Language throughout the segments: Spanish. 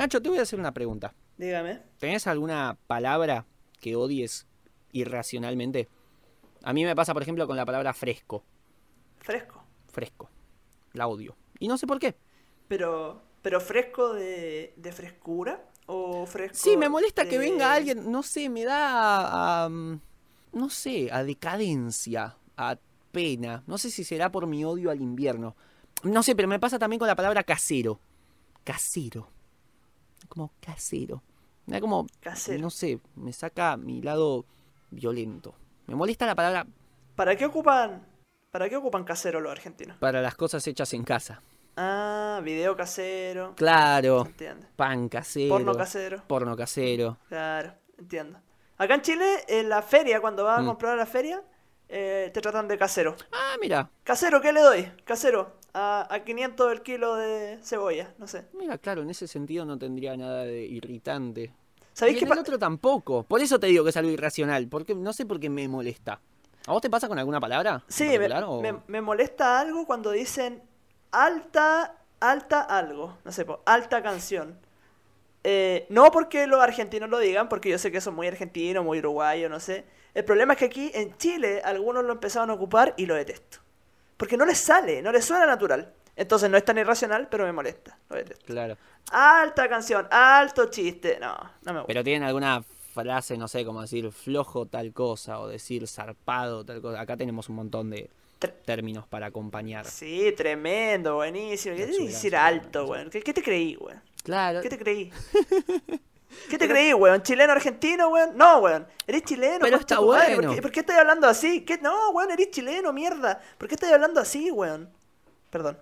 Nacho, te voy a hacer una pregunta. Dígame. ¿Tenés alguna palabra que odies irracionalmente? A mí me pasa, por ejemplo, con la palabra fresco. Fresco. Fresco. La odio. Y no sé por qué. Pero, pero fresco de, de frescura o fresco. Sí, me molesta que venga alguien, no sé, me da a, no sé, a decadencia, a pena. No sé si será por mi odio al invierno. No sé, pero me pasa también con la palabra casero. Casero. Como casero. Me da como, Casero. no sé, me saca mi lado violento. Me molesta la palabra ¿Para qué ocupan? ¿Para qué ocupan casero los argentinos? para las cosas hechas en casa. Ah, video casero. Claro, Entiendo. pan casero. Porno casero. Porno casero. Claro, entiendo. Acá en Chile, en la feria, cuando vas a Mm. comprar a la feria, eh, te tratan de casero. Ah, mira, Casero, ¿qué le doy? Casero, a, a 500 el kilo de cebolla, no sé. Mira, claro, en ese sentido no tendría nada de irritante. ¿Sabéis y qué en el otro tampoco. Por eso te digo que es algo irracional. Porque no sé por qué me molesta. ¿A vos te pasa con alguna palabra? Sí, me, o- me- me molesta algo cuando dicen alta, alta algo. No sé, po, alta canción. Eh, no porque los argentinos lo digan, porque yo sé que es muy argentino, muy uruguayo, no sé. El problema es que aquí en Chile algunos lo empezaron a ocupar y lo detesto. Porque no les sale, no les suena natural. Entonces no es tan irracional, pero me molesta. Lo detesto. Claro. Alta canción, alto chiste. No, no me gusta. Pero tienen alguna frase, no sé, como decir flojo tal cosa o decir zarpado tal cosa. Acá tenemos un montón de Tre- términos para acompañar. Sí, tremendo, buenísimo. ¿Qué te decir alto, weón? ¿Qué, qué te creí, weón? Claro. ¿Qué te creí? ¿Qué te creí, weón? ¿Chileno argentino, weón? No, weón. Eres chileno. Pero está tu madre, bueno. ¿Por qué, por qué estás hablando así? ¿Qué? No, weón, eres chileno, mierda. ¿Por qué estás hablando así, weón? Perdón.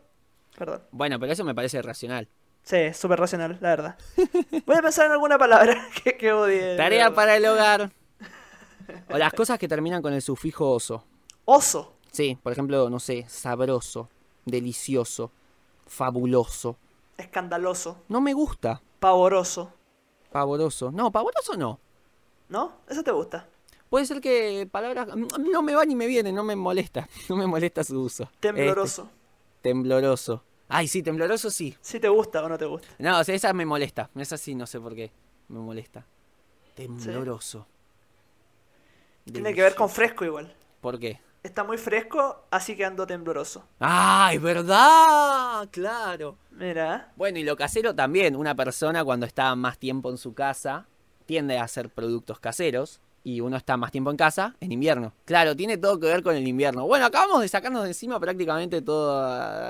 Perdón. Bueno, pero eso me parece racional. Sí, súper racional, la verdad. Voy a pensar en alguna palabra que, que odie. Tarea verdad. para el hogar. O las cosas que terminan con el sufijo oso. Oso. Sí, por ejemplo, no sé, sabroso, delicioso, fabuloso. Escandaloso. No me gusta. Pavoroso. Pavoroso. No, pavoroso no. ¿No? Eso te gusta. Puede ser que palabras mm, no me va ni me viene, no me molesta. No me molesta su uso. Tembloroso. Este, tembloroso. Ay, sí, tembloroso sí. Si te gusta o no te gusta. No, o sea, esa me molesta. Esa sí, no sé por qué. Me molesta. Tembloroso. Tiene que ver con fresco igual. ¿Por qué? Está muy fresco, así que ando tembloroso. ¡Ay, verdad! Claro. Mira. Bueno, y lo casero también. Una persona cuando está más tiempo en su casa tiende a hacer productos caseros. Y uno está más tiempo en casa en invierno. Claro, tiene todo que ver con el invierno. Bueno, acabamos de sacarnos de encima prácticamente todo.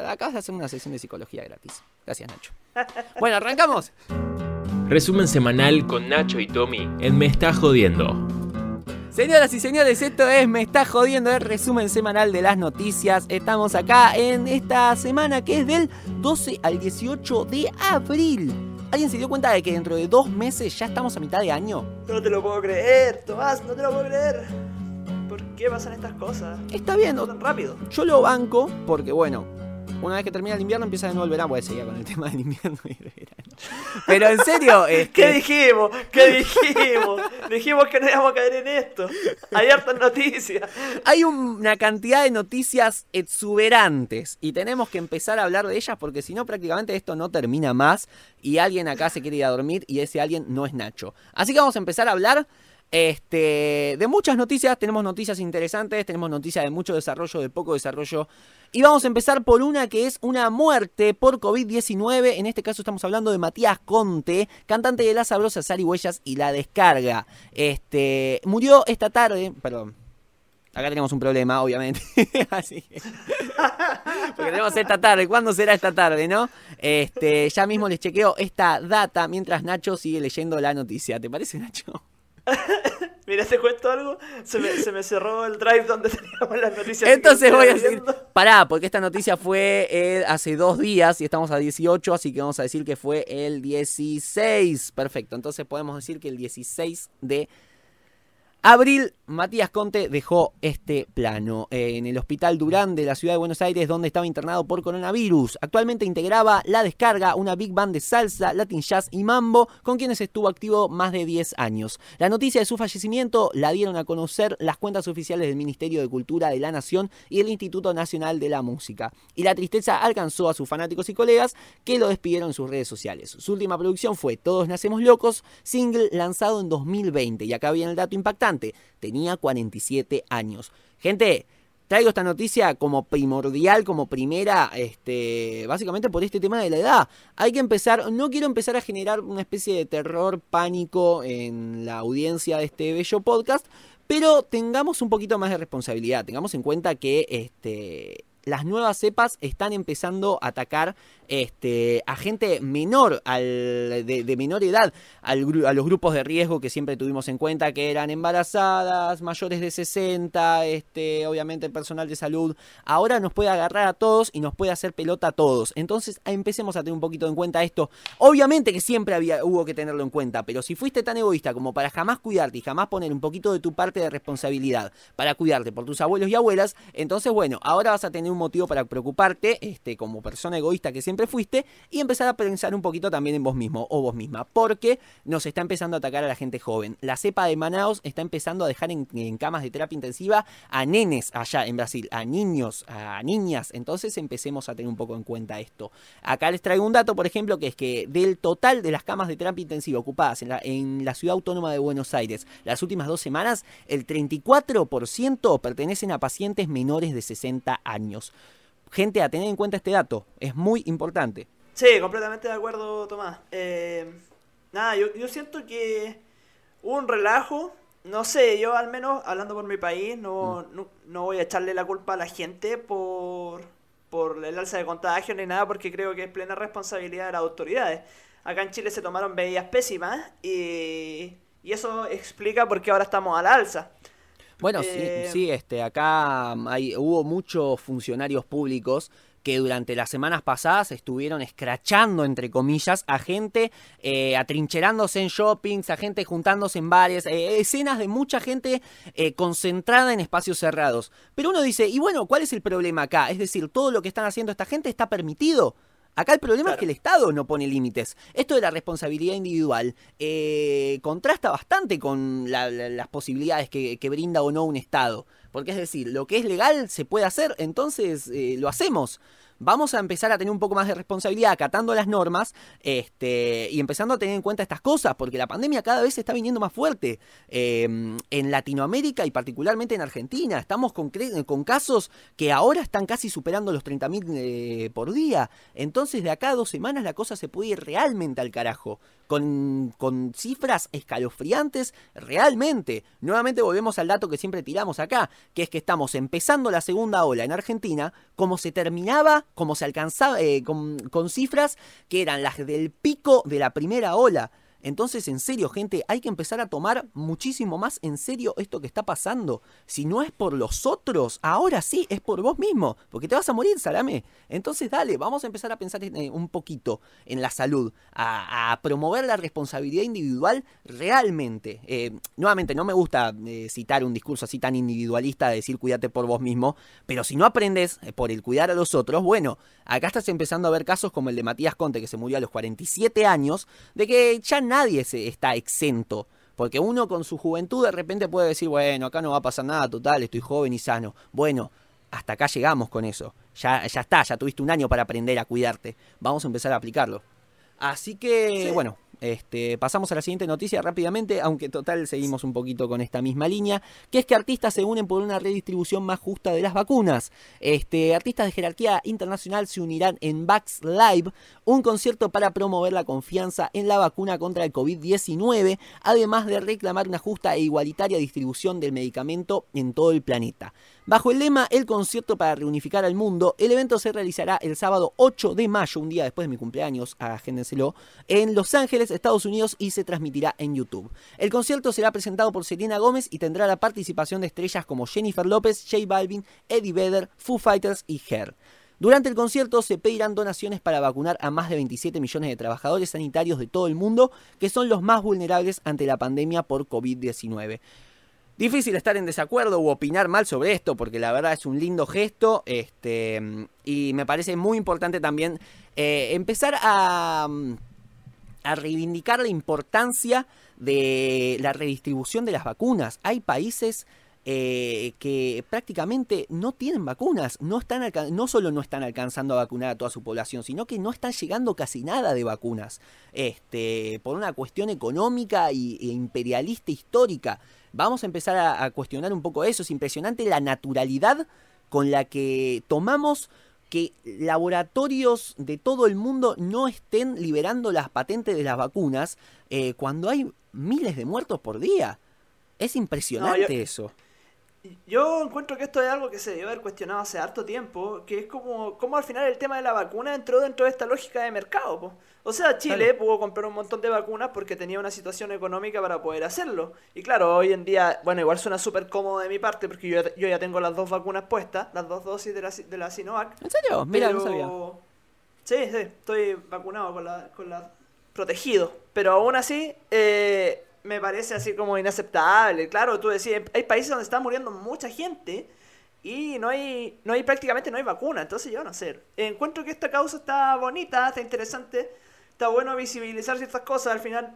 Acabas de hacer una sesión de psicología gratis. Gracias, Nacho. Bueno, arrancamos. Resumen semanal con Nacho y Tommy en Me Está Jodiendo. Señoras y señores, esto es Me está jodiendo el resumen semanal de las noticias. Estamos acá en esta semana que es del 12 al 18 de abril. ¿Alguien se dio cuenta de que dentro de dos meses ya estamos a mitad de año? No te lo puedo creer, Tomás, no te lo puedo creer. ¿Por qué pasan estas cosas? Está bien, No tan rápido. yo lo banco porque bueno, una vez que termina el invierno empieza de nuevo el verano, pues seguir con el tema del invierno y el verano. Pero en serio, ¿Qué este, dijimos? ¿Qué dijimos? dijimos que no íbamos a caer en esto. Hay hartas noticias. hay una cantidad de noticias exuberantes y tenemos que empezar a hablar de ellas porque si no prácticamente esto no termina más y alguien acá se quiere ir a dormir y ese alguien no es Nacho. Así que vamos a empezar a hablar este, de muchas noticias, tenemos noticias interesantes, tenemos noticias de mucho desarrollo, de poco desarrollo y vamos a empezar por una que es una muerte por COVID-19, en este caso estamos hablando de Matías Conte, cantante de La Sabrosa Sal y Huellas y La Descarga. Este, murió esta tarde, perdón, Acá tenemos un problema, obviamente. Así que. Porque tenemos esta tarde. ¿Cuándo será esta tarde, no? Este, ya mismo les chequeo esta data mientras Nacho sigue leyendo la noticia. ¿Te parece, Nacho? Mira, te cuento algo. Se me, se me cerró el drive donde teníamos las noticias. Entonces voy a decir. Pará, porque esta noticia fue eh, hace dos días y estamos a 18, así que vamos a decir que fue el 16. Perfecto. Entonces podemos decir que el 16 de Abril, Matías Conte dejó este plano eh, en el Hospital Durán de la Ciudad de Buenos Aires, donde estaba internado por coronavirus. Actualmente integraba La Descarga, una big band de salsa, latin jazz y mambo, con quienes estuvo activo más de 10 años. La noticia de su fallecimiento la dieron a conocer las cuentas oficiales del Ministerio de Cultura de la Nación y el Instituto Nacional de la Música. Y la tristeza alcanzó a sus fanáticos y colegas que lo despidieron en sus redes sociales. Su última producción fue Todos Nacemos Locos, single lanzado en 2020. Y acá viene el dato impactante tenía 47 años. Gente, traigo esta noticia como primordial, como primera, este, básicamente por este tema de la edad. Hay que empezar, no quiero empezar a generar una especie de terror, pánico en la audiencia de este bello podcast, pero tengamos un poquito más de responsabilidad, tengamos en cuenta que este, las nuevas cepas están empezando a atacar este, a gente menor, al, de, menor edad, a los grupos de riesgo que siempre tuvimos en cuenta, que eran embarazadas, mayores de 60, este, obviamente personal de salud. Ahora nos puede agarrar a todos y nos puede hacer pelota a todos. Entonces empecemos a tener un poquito en cuenta esto. Obviamente que siempre había, hubo que tenerlo en cuenta, pero si fuiste tan egoísta como para jamás cuidarte y jamás poner un poquito de tu parte de responsabilidad para cuidarte por tus abuelos y abuelas, entonces bueno, ahora vas a tener un motivo para preocuparte, este, como persona egoísta que siempre fuiste y empezar a pensar un poquito también en vos mismo o vos misma, porque nos está empezando a atacar a la gente joven. La cepa de Manaus está empezando a dejar en, camas de terapia intensiva a nenes allá en Brasil, a niños, a niñas, entonces empecemos a tener un poco en cuenta esto. Acá les traigo un dato, por ejemplo, que es que del total de las camas de terapia intensiva ocupadas en la, en la ciudad autónoma de Buenos Aires las últimas dos semanas, el 34% pertenecen a pacientes menores de 60 años gente a tener en cuenta este dato. Es muy importante. Sí, completamente de acuerdo, Tomás. Eh, nada, yo, siento que hubo un relajo. No sé, yo al menos, hablando por mi país, no, mm. no, voy a echarle la culpa a la gente por, por el alza de contagio ni nada, porque creo que es plena responsabilidad de las autoridades. Acá en Chile se tomaron medidas pésimas y, y eso explica por qué ahora estamos a la alza. Bueno, sí, eh, sí, este, acá hay, hubo muchos funcionarios públicos que durante las semanas pasadas estuvieron escrachando, entre comillas, a gente eh, atrincherándose en shoppings, a gente juntándose en bares, eh, escenas de mucha gente concentrada en espacios cerrados. Pero uno dice, y bueno, ¿cuál es el problema acá? Es decir, todo lo que están haciendo esta gente está permitido. Acá el problema es que el Estado no pone límites. Esto de la responsabilidad individual eh, contrasta bastante con las posibilidades que, brinda o no un Estado. Porque es decir, lo que es legal se puede hacer, entonces eh, lo hacemos vamos a empezar a tener un poco más de responsabilidad acatando las normas este, y empezando a tener en cuenta estas cosas, porque la pandemia cada vez está viniendo más fuerte em, en Latinoamérica y particularmente en Argentina. Estamos con, con casos que ahora están casi superando los 30.000 eh, por día. Entonces de acá a dos semanas la cosa se puede ir realmente al carajo con, con cifras escalofriantes realmente. Nuevamente volvemos al dato que siempre tiramos acá, que es que estamos empezando la segunda ola en Argentina, como se terminaba, como se alcanzaba, eh, con, con cifras que eran las del pico de la primera ola. Entonces, en serio, gente, hay que empezar a tomar muchísimo más en serio esto que está pasando. Si no es por los otros, ahora sí, es por vos mismo, porque te vas a morir, salame. Entonces, dale, vamos a empezar a pensar eh, un poquito en la salud, a, promover la responsabilidad individual realmente. Eh, nuevamente, no me gusta eh, citar un discurso así tan individualista de decir cuídate por vos mismo, pero si no aprendes por el cuidar a los otros, bueno, acá estás empezando a ver casos como el de Matías Conte, que se murió a los 47 años, de que ya nadie se está exento. Porque uno con su juventud de repente puede decir, bueno, acá no va a pasar nada, total, estoy joven y sano. Bueno, hasta acá llegamos con eso. Ya, ya está, ya tuviste un año para aprender a cuidarte. Vamos a empezar a aplicarlo. Así que, bueno, este, pasamos a la siguiente noticia rápidamente, aunque total seguimos un poquito con esta misma línea, que es que artistas se unen por una redistribución más justa de las vacunas. Este, artistas de jerarquía internacional se unirán en Vax Live, un concierto para promover la confianza en la vacuna contra el COVID-19, además de reclamar una justa e igualitaria distribución del medicamento en todo el planeta. Bajo el lema El concierto para reunificar al mundo, el evento se realizará el sábado 8 de mayo, un día después de mi cumpleaños, agéndenselo, en Los Ángeles, Estados Unidos y se transmitirá en YouTube. El concierto será presentado por Selena Gómez y tendrá la participación de estrellas como Jennifer López, J Balvin, Eddie Vedder, Foo Fighters y Her. Durante el concierto se pedirán donaciones para vacunar a más de 27 millones de trabajadores sanitarios de todo el mundo, que son los más vulnerables ante la pandemia por COVID-19. Difícil estar en desacuerdo u opinar mal sobre esto, porque la verdad es un lindo gesto. Este, y me parece muy importante también eh, empezar a, a reivindicar la importancia de la redistribución de las vacunas. Hay países eh, que prácticamente no tienen vacunas, no, están no solo no están alcanzando a vacunar a toda su población, sino que no están llegando casi nada de vacunas, este, por una cuestión económica y, e imperialista histórica. Vamos a empezar a, a cuestionar un poco eso, es impresionante la naturalidad con la que tomamos que laboratorios de todo el mundo no estén liberando las patentes de las vacunas eh, cuando hay miles de muertos por día. Es impresionante No, yo- eso. Yo encuentro que esto es algo que se debe haber cuestionado hace harto tiempo, que es como, como al final el tema de la vacuna entró dentro de esta lógica de mercado. po. O sea, Chile pudo comprar un montón de vacunas porque tenía una situación económica para poder hacerlo. Y claro, hoy en día, bueno, igual suena súper cómodo de mi parte porque yo, ya- yo ya tengo las dos vacunas puestas, las dos dosis de la, de la Sinovac. ¿En serio? Mira, no sabía. Sí, sí, estoy vacunado con la, con la protegido. Pero aún así, eh, me parece así como inaceptable. Claro, tú decías, hay países donde está muriendo mucha gente y no hay, no hay prácticamente no hay vacuna. Entonces yo no sé. Encuentro que esta causa está bonita, está interesante, está bueno visibilizar ciertas cosas. Al final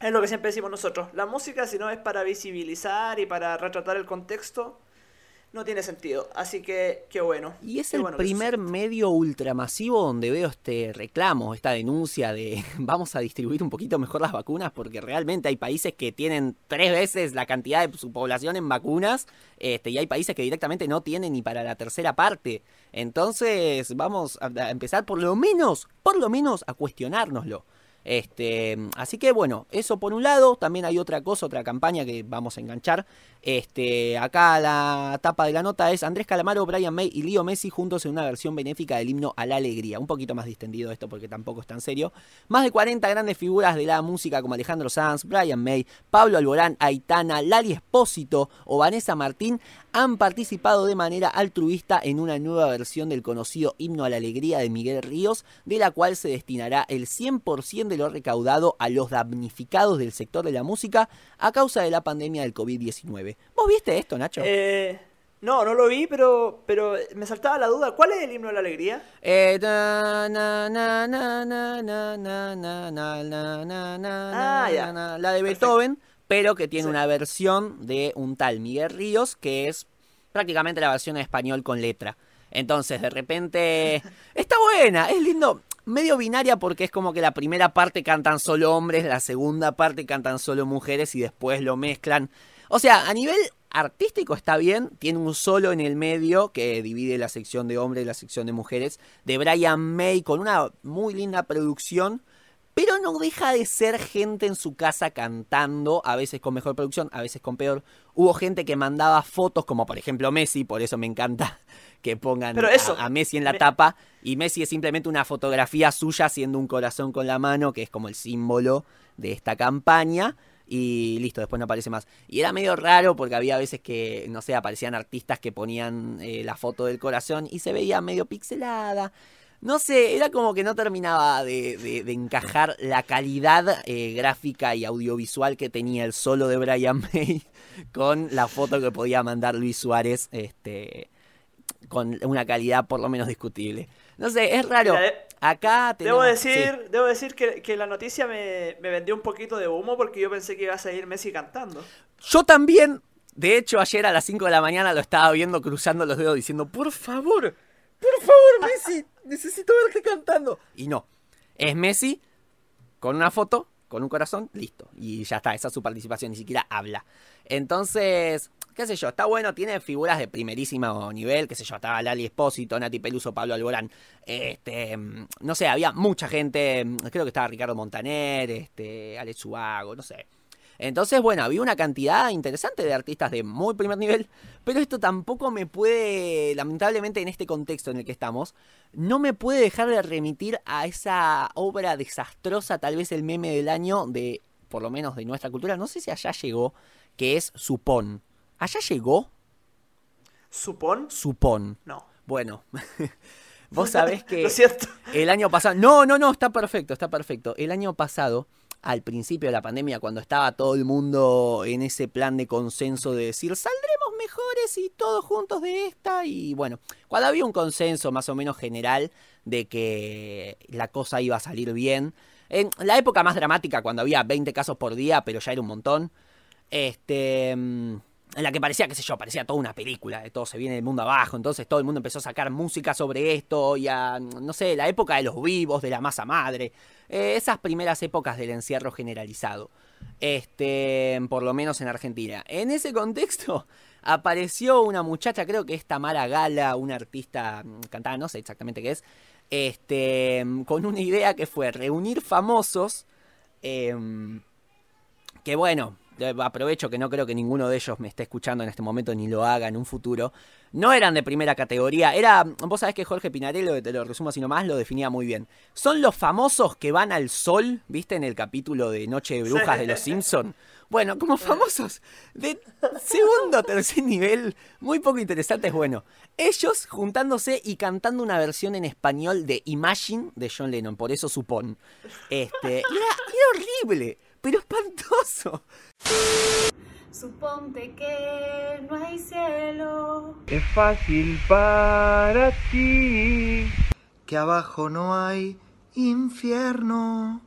es lo que siempre decimos nosotros. La música, si no es para visibilizar y para retratar el contexto, no tiene sentido. Así que, qué bueno. Y es Qué el bueno primer medio ultramasivo donde veo este reclamo, esta denuncia de vamos a distribuir un poquito mejor las vacunas, porque realmente hay países que tienen tres veces la cantidad de su población en vacunas, este, y hay países que directamente no tienen ni para la tercera parte. Entonces, vamos a, a empezar por lo menos, por lo menos a cuestionárnoslo. Este, así que bueno, eso por un lado, también hay otra cosa, otra campaña que vamos a enganchar. Este, acá la tapa de la nota es Andrés Calamaro, Brian May y Leo Messi juntos en una versión benéfica del himno a la alegría. Un poquito más distendido esto porque tampoco es tan serio. Más de 40 grandes figuras de la música como Alejandro Sanz, Brian May, Pablo Alborán, Aitana, Lali Espósito o Vanessa Martín han participado de manera altruista en una nueva versión del conocido himno a la alegría de Miguel Ríos, de la cual se destinará el 100% de lo recaudado a los damnificados del sector de la música a causa de la pandemia del COVID-19. ¿Vos viste esto, Nacho? Eh, no, no lo vi, pero, pero me saltaba la duda. ¿Cuál es el himno de la alegría? La de Beethoven, pero que tiene una versión de un tal Miguel Ríos, que es prácticamente la versión en español con letra. Entonces, de repente, está buena, es lindo. Medio binaria porque es como que la primera parte cantan solo hombres, la segunda parte cantan solo mujeres y después lo mezclan. O sea, a nivel artístico está bien, tiene un solo en el medio que divide la sección de hombres y la sección de mujeres, de Brian May con una muy linda producción, pero no deja de ser gente en su casa cantando, a veces con mejor producción, a veces con peor. Hubo gente que mandaba fotos, como por ejemplo Messi, por eso me encanta que pongan Pero eso, a, a Messi en la me- tapa, y Messi es simplemente una fotografía suya haciendo un corazón con la mano, que es como el símbolo de esta campaña. Y listo, después no aparece más. Y era medio raro porque había veces que, no sé, aparecían artistas que ponían eh, la foto del corazón y se veía medio pixelada. No sé, era como que no terminaba de, de- de encajar la calidad eh, gráfica y audiovisual que tenía el solo de Brian May con la foto que podía mandar Luis Suárez, este, con una calidad por lo menos discutible. No sé, es raro. Mira, eh, Acá tenemos... Debo sí. decir, debo decir que, que la noticia me, me vendió un poquito de humo porque yo pensé que iba a salir Messi cantando. Yo también, de hecho, ayer a las 5 de la mañana lo estaba viendo cruzando los dedos diciendo, por favor, por favor, Messi, necesito verte cantando. Y no, es Messi con una foto, con un corazón, listo. Y ya está, esa es su participación, ni siquiera habla. Entonces, qué sé yo, está bueno, tiene figuras de primerísimo nivel, qué sé yo, estaba Lali Espósito, Nati Peluso, Pablo Alborán. Este, no sé, había mucha gente, creo que estaba Ricardo Montaner, este, Alex Ubago, no sé. Entonces, bueno, había una cantidad interesante de artistas de muy primer nivel, pero esto tampoco me puede, lamentablemente en este contexto en el que estamos, no me puede dejar de remitir a esa obra desastrosa, tal vez el meme del año de, por lo menos de nuestra cultura, no sé si allá llegó, que es Supón. ¿Allá llegó? ¿Supón? Supón. No. Bueno, vos sabés que... Lo siento. El año pasado. No, no, no, está perfecto, está perfecto. El año pasado al principio de la pandemia, cuando estaba todo el mundo en ese plan de consenso de decir, saldremos mejores y todos juntos de esta. Y bueno, cuando había un consenso más o menos general de que la cosa iba a salir bien. En la época más dramática, cuando había 20 casos por día, pero ya era un montón. Este. Mm, En la que parecía, qué sé yo, parecía toda una película, de todo se viene del mundo abajo, entonces todo el mundo empezó a sacar música sobre esto, y a, no sé, la época de los vivos, de la masa madre, eh, esas primeras épocas del encierro generalizado, este, por lo menos en Argentina. En ese contexto apareció una muchacha, creo que es Tamara Gala, una artista mm, cantada, no sé exactamente qué es, este, con una idea que fue reunir famosos, em, que bueno, eh, aprovecho que no creo que ninguno de ellos me esté escuchando en este momento ni lo haga en un futuro. No eran de primera categoría, era, vos sabés que Jorge Pinarello, te lo resumo así nomás, lo definía muy bien. Son los famosos que van al sol, ¿viste? En el capítulo de Noche de Brujas de los Simpson. Bueno, como famosos de segundo o tercer nivel, muy poco interesantes, bueno, ellos juntándose y cantando una versión en español de Imagine de John Lennon, por eso supón. Este, y era, era horrible, pero espantoso. Suponte que no hay cielo. Es fácil para ti. que abajo no hay infierno.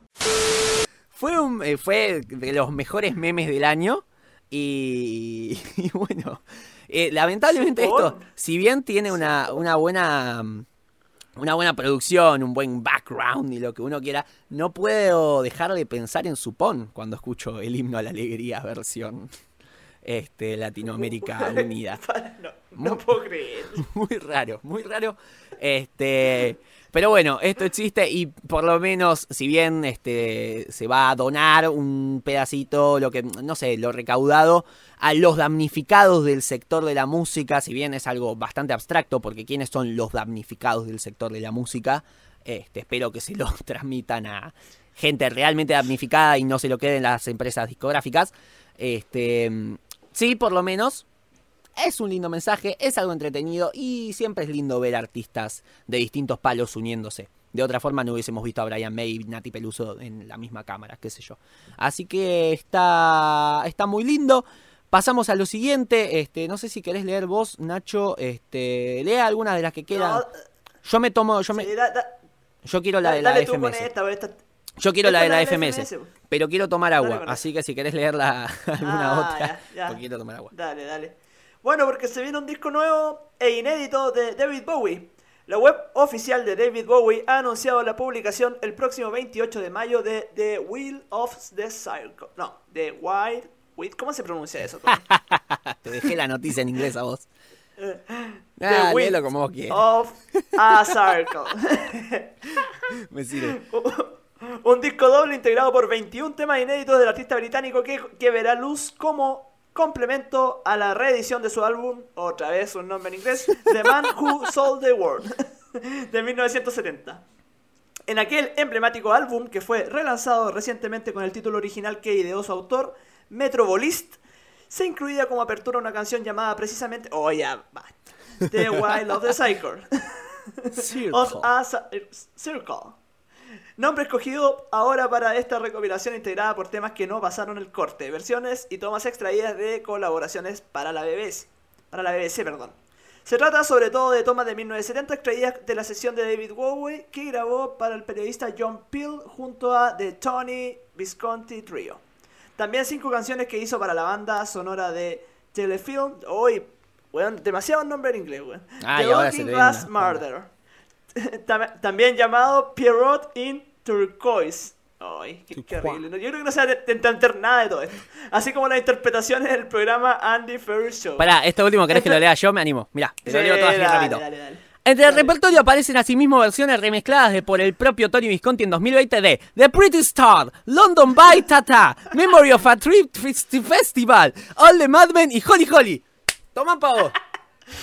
Fue, un, eh, fue de los mejores memes del año. Y, y bueno, eh, lamentablemente esto, si bien tiene una, una buena mm, una buena producción, un buen background y lo que uno quiera, no puedo dejar de pensar en Supón cuando escucho el himno a la alegría versión este, Latinoamérica Unida. No, no puedo creer. muy raro, muy raro. Este, pero bueno, esto existe y por lo menos, si bien este se va a donar un pedacito, lo que no sé, lo recaudado a los damnificados del sector de la música, si bien es algo bastante abstracto, porque quiénes son los damnificados del sector de la música, este, espero que se lo transmitan a gente realmente damnificada y no se lo queden las empresas discográficas. Este, sí, por lo menos es un lindo mensaje, es algo entretenido y siempre es lindo ver artistas de distintos palos uniéndose. De otra forma no hubiésemos visto a Brian May y Nati Peluso en la misma cámara, qué sé yo. Así que está, está muy lindo. Pasamos a lo siguiente, este, no sé si querés leer vos, Nacho, este, lea algunas de las que quieran. No, Yo me tomo, yo me, sí, da- da- yo quiero la de la dale FMS. esta, Yo quiero la de la FMS, FMS. pero quiero tomar agua, así que si querés leerla alguna Ah, otra, ya, ya. porque quiero tomar agua. Dale, dale. Bueno, porque se viene un disco nuevo e inédito de David Bowie. La web oficial de David Bowie ha anunciado la publicación el próximo 28 de mayo de The Wheel of the Circle. No, The Wild... With, ¿Cómo se pronuncia eso? Te dejé la noticia en inglés a vos. The Ah, Wheel léelo como vos quieras. of a Circle. Me sirve. Un disco doble integrado por 21 temas inéditos del artista británico que, que verá luz como complemento a la reedición de su álbum, otra vez un nombre en inglés, The Man Who Sold the World, de 1970. En aquel emblemático álbum que fue relanzado recientemente con el título original que ideó su autor, Metrobolist, se incluía como apertura una canción llamada precisamente, oh ya, basta, The Wild of the Cycle. Of a Ci- Circle. Nombre escogido ahora para esta recopilación integrada por temas que no pasaron el corte, versiones y tomas extraídas de colaboraciones para la BBC. Para la BBC, perdón. Se trata sobre todo de tomas de 1970 extraídas de la sesión de David Bowie que grabó para el periodista John Peel junto a The Tony Visconti Trio. También cinco canciones que hizo para la banda sonora de Telefilm. Hoy, weón, demasiado nombre en inglés, weón. Ah, The le Glass Murder. Tam- También llamado Pierrot in Turquoise. Ay, qué, qué horrible. Yo creo que no se va a entender nada de todo esto. Así como las interpretaciones del programa Andy Ferris Show. Pará, esto último querés que lo lea yo, me animo. Mirá, te lo leo bien dale, rápido. dale, dale. Entre el repertorio aparecen asimismo versiones remezcladas de por el propio Tony Visconti en 2020 de The Pretty Star, London by Tata, Memory of a Trip Festi- Festival, All the Madmen y Holly Holly. Toma pavo.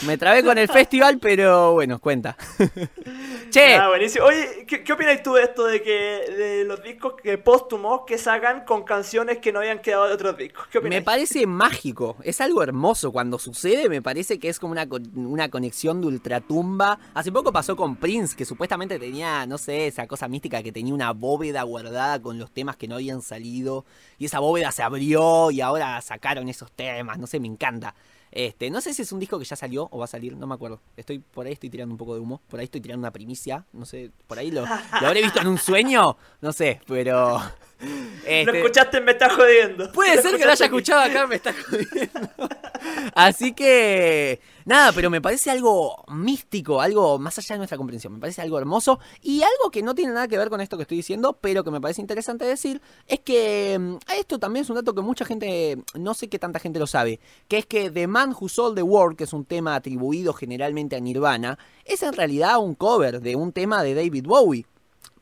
Me trabé con el festival, pero bueno, cuenta. che, Ah, buenísimo. Oye, ¿qué, qué opinas tú de esto de que de los discos que póstumos que sacan con canciones que no habían quedado de otros discos? ¿Qué me parece mágico. Es algo hermoso. Cuando sucede, me parece que es como una, una conexión de ultratumba. Hace poco pasó con Prince, que supuestamente tenía, no sé, esa cosa mística que tenía una bóveda guardada con los temas que no habían salido. Y esa bóveda se abrió y ahora sacaron esos temas. No sé, me encanta. Este, no sé si es un disco que ya salió o va a salir, no me acuerdo. Estoy por ahí estoy tirando un poco de humo, por ahí estoy tirando una primicia, no sé, por ahí lo, lo habré visto en un sueño, no sé, pero Lo este, escuchaste, me estás jodiendo. Puede ser que lo haya escuchado acá, me está jodiendo. Así que, nada, pero me parece algo místico, algo más allá de nuestra comprensión. Me parece algo hermoso y algo que no tiene nada que ver con esto que estoy diciendo, pero que me parece interesante decir, es que mm, esto también es un dato que mucha gente, no sé qué tanta gente lo sabe, que es que The Man Who Sold the World, que es un tema atribuido generalmente a Nirvana, es en realidad un cover de un tema de David Bowie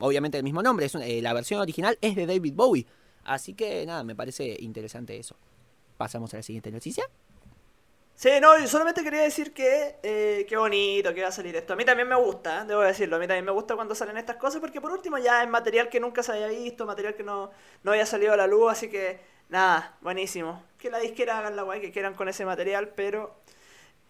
obviamente el mismo nombre, eh, la versión original es de David Bowie. Así que nada, me parece interesante eso. Pasamos a la siguiente noticia. Sí, no, solamente quería decir que eh, qué bonito que va a salir esto. A mí también me gusta, ¿eh? debo decirlo. A mí también me gusta cuando salen estas cosas porque por último ya es material que nunca se había visto, material que no, no había salido a la luz, así que nada, buenísimo. Que la disquera hagan la guay que quieran con ese material, pero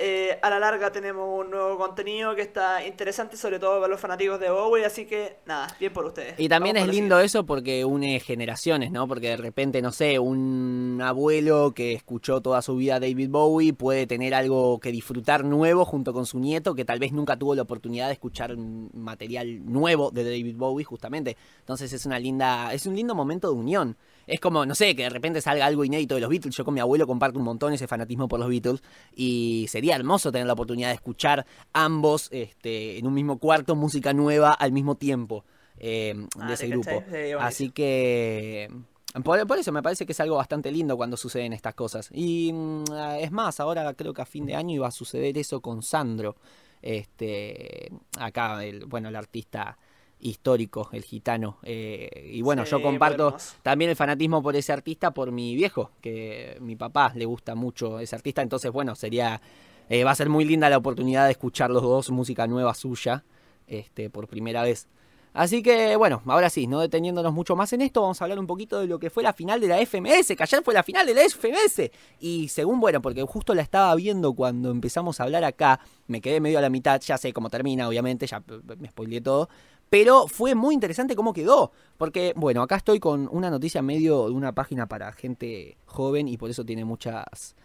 eh, a la larga tenemos un nuevo contenido que está interesante, sobre todo para los fanáticos de Bowie, así que nada, bien por ustedes. Y también Vamos es lindo eso porque une generaciones, ¿no? Porque de repente, no sé, un abuelo que escuchó toda su vida David Bowie puede tener algo que disfrutar nuevo junto con su nieto que tal vez nunca tuvo la oportunidad de escuchar material nuevo de David Bowie justamente. Entonces es una linda, es un lindo momento de unión. Es como, no sé, que de repente salga algo inédito de los Beatles. Yo con mi abuelo comparto un montón ese fanatismo por los Beatles. Y sería hermoso tener la oportunidad de escuchar ambos este, en un mismo cuarto música nueva al mismo tiempo eh, Ah, de ese ¿te grupo. Sí. Así que... Por, por eso me parece que es algo bastante lindo cuando suceden estas cosas. Y mm, es más, ahora creo que a fin de año iba a suceder eso con Sandro. Este, acá, el, bueno, el artista histórico, el gitano. Eh, y bueno, Sí, yo comparto también el fanatismo por ese artista por mi viejo, que mi papá le gusta mucho ese artista. Entonces, bueno, sería... eh, va a ser muy linda la oportunidad de escuchar los dos música nueva suya este, por primera vez. Así que bueno, ahora sí, no deteniéndonos mucho más en esto, vamos a hablar un poquito de lo que fue la final de la FMS, que ayer fue la final de la FMS. Y según, bueno, porque justo la estaba viendo cuando empezamos a hablar acá, me quedé medio a la mitad, ya sé cómo termina, obviamente, ya me spoileé todo. Pero fue muy interesante cómo quedó. Porque, bueno, acá estoy con una noticia medio de una página para gente joven y por eso tiene muchas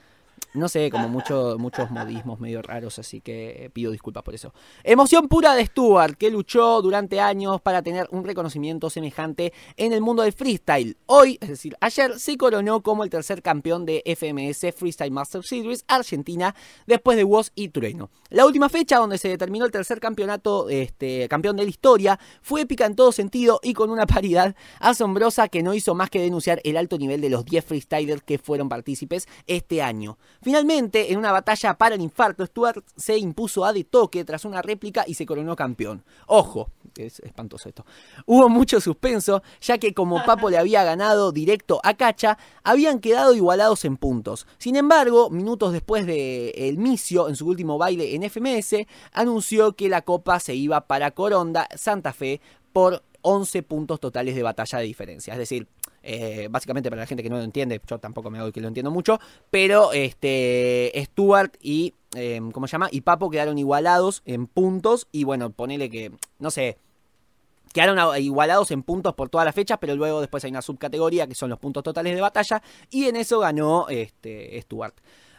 no sé, como mucho, muchos modismos medio raros, así que pido disculpas por eso. Emoción pura de Stuart, que luchó durante años para tener un reconocimiento semejante en el mundo del freestyle. Hoy, es decir, ayer, se coronó como el tercer campeón de FMS Freestyle Master Series Argentina, después de Woz y Trueno. La última fecha donde se determinó el tercer campeonato, este, campeón de la historia, fue épica en todo sentido y con una paridad asombrosa que no hizo más que denunciar el alto nivel de los 10 freestylers que fueron partícipes este año. Finalmente, en una batalla para el infarto, Stuart se impuso a de toque tras una réplica y se coronó campeón. Ojo, es espantoso esto. Hubo mucho suspenso, ya que como Papo le había ganado directo a Cacha, habían quedado igualados en puntos. Sin embargo, minutos después de el Micio, en su último baile en FMS, anunció que la copa se iba para Coronda, Santa Fe, por 11 puntos totales de batalla de diferencia. Es decir, eh, básicamente para la gente que no lo entiende, yo tampoco me el que lo entiendo mucho, pero este Stuart y eh, ¿cómo se llama? Y Papo quedaron igualados en puntos y bueno, ponele que no sé, quedaron igualados en puntos por todas las fechas, pero luego después hay una subcategoría que son los puntos totales de batalla y en eso ganó este Stuart.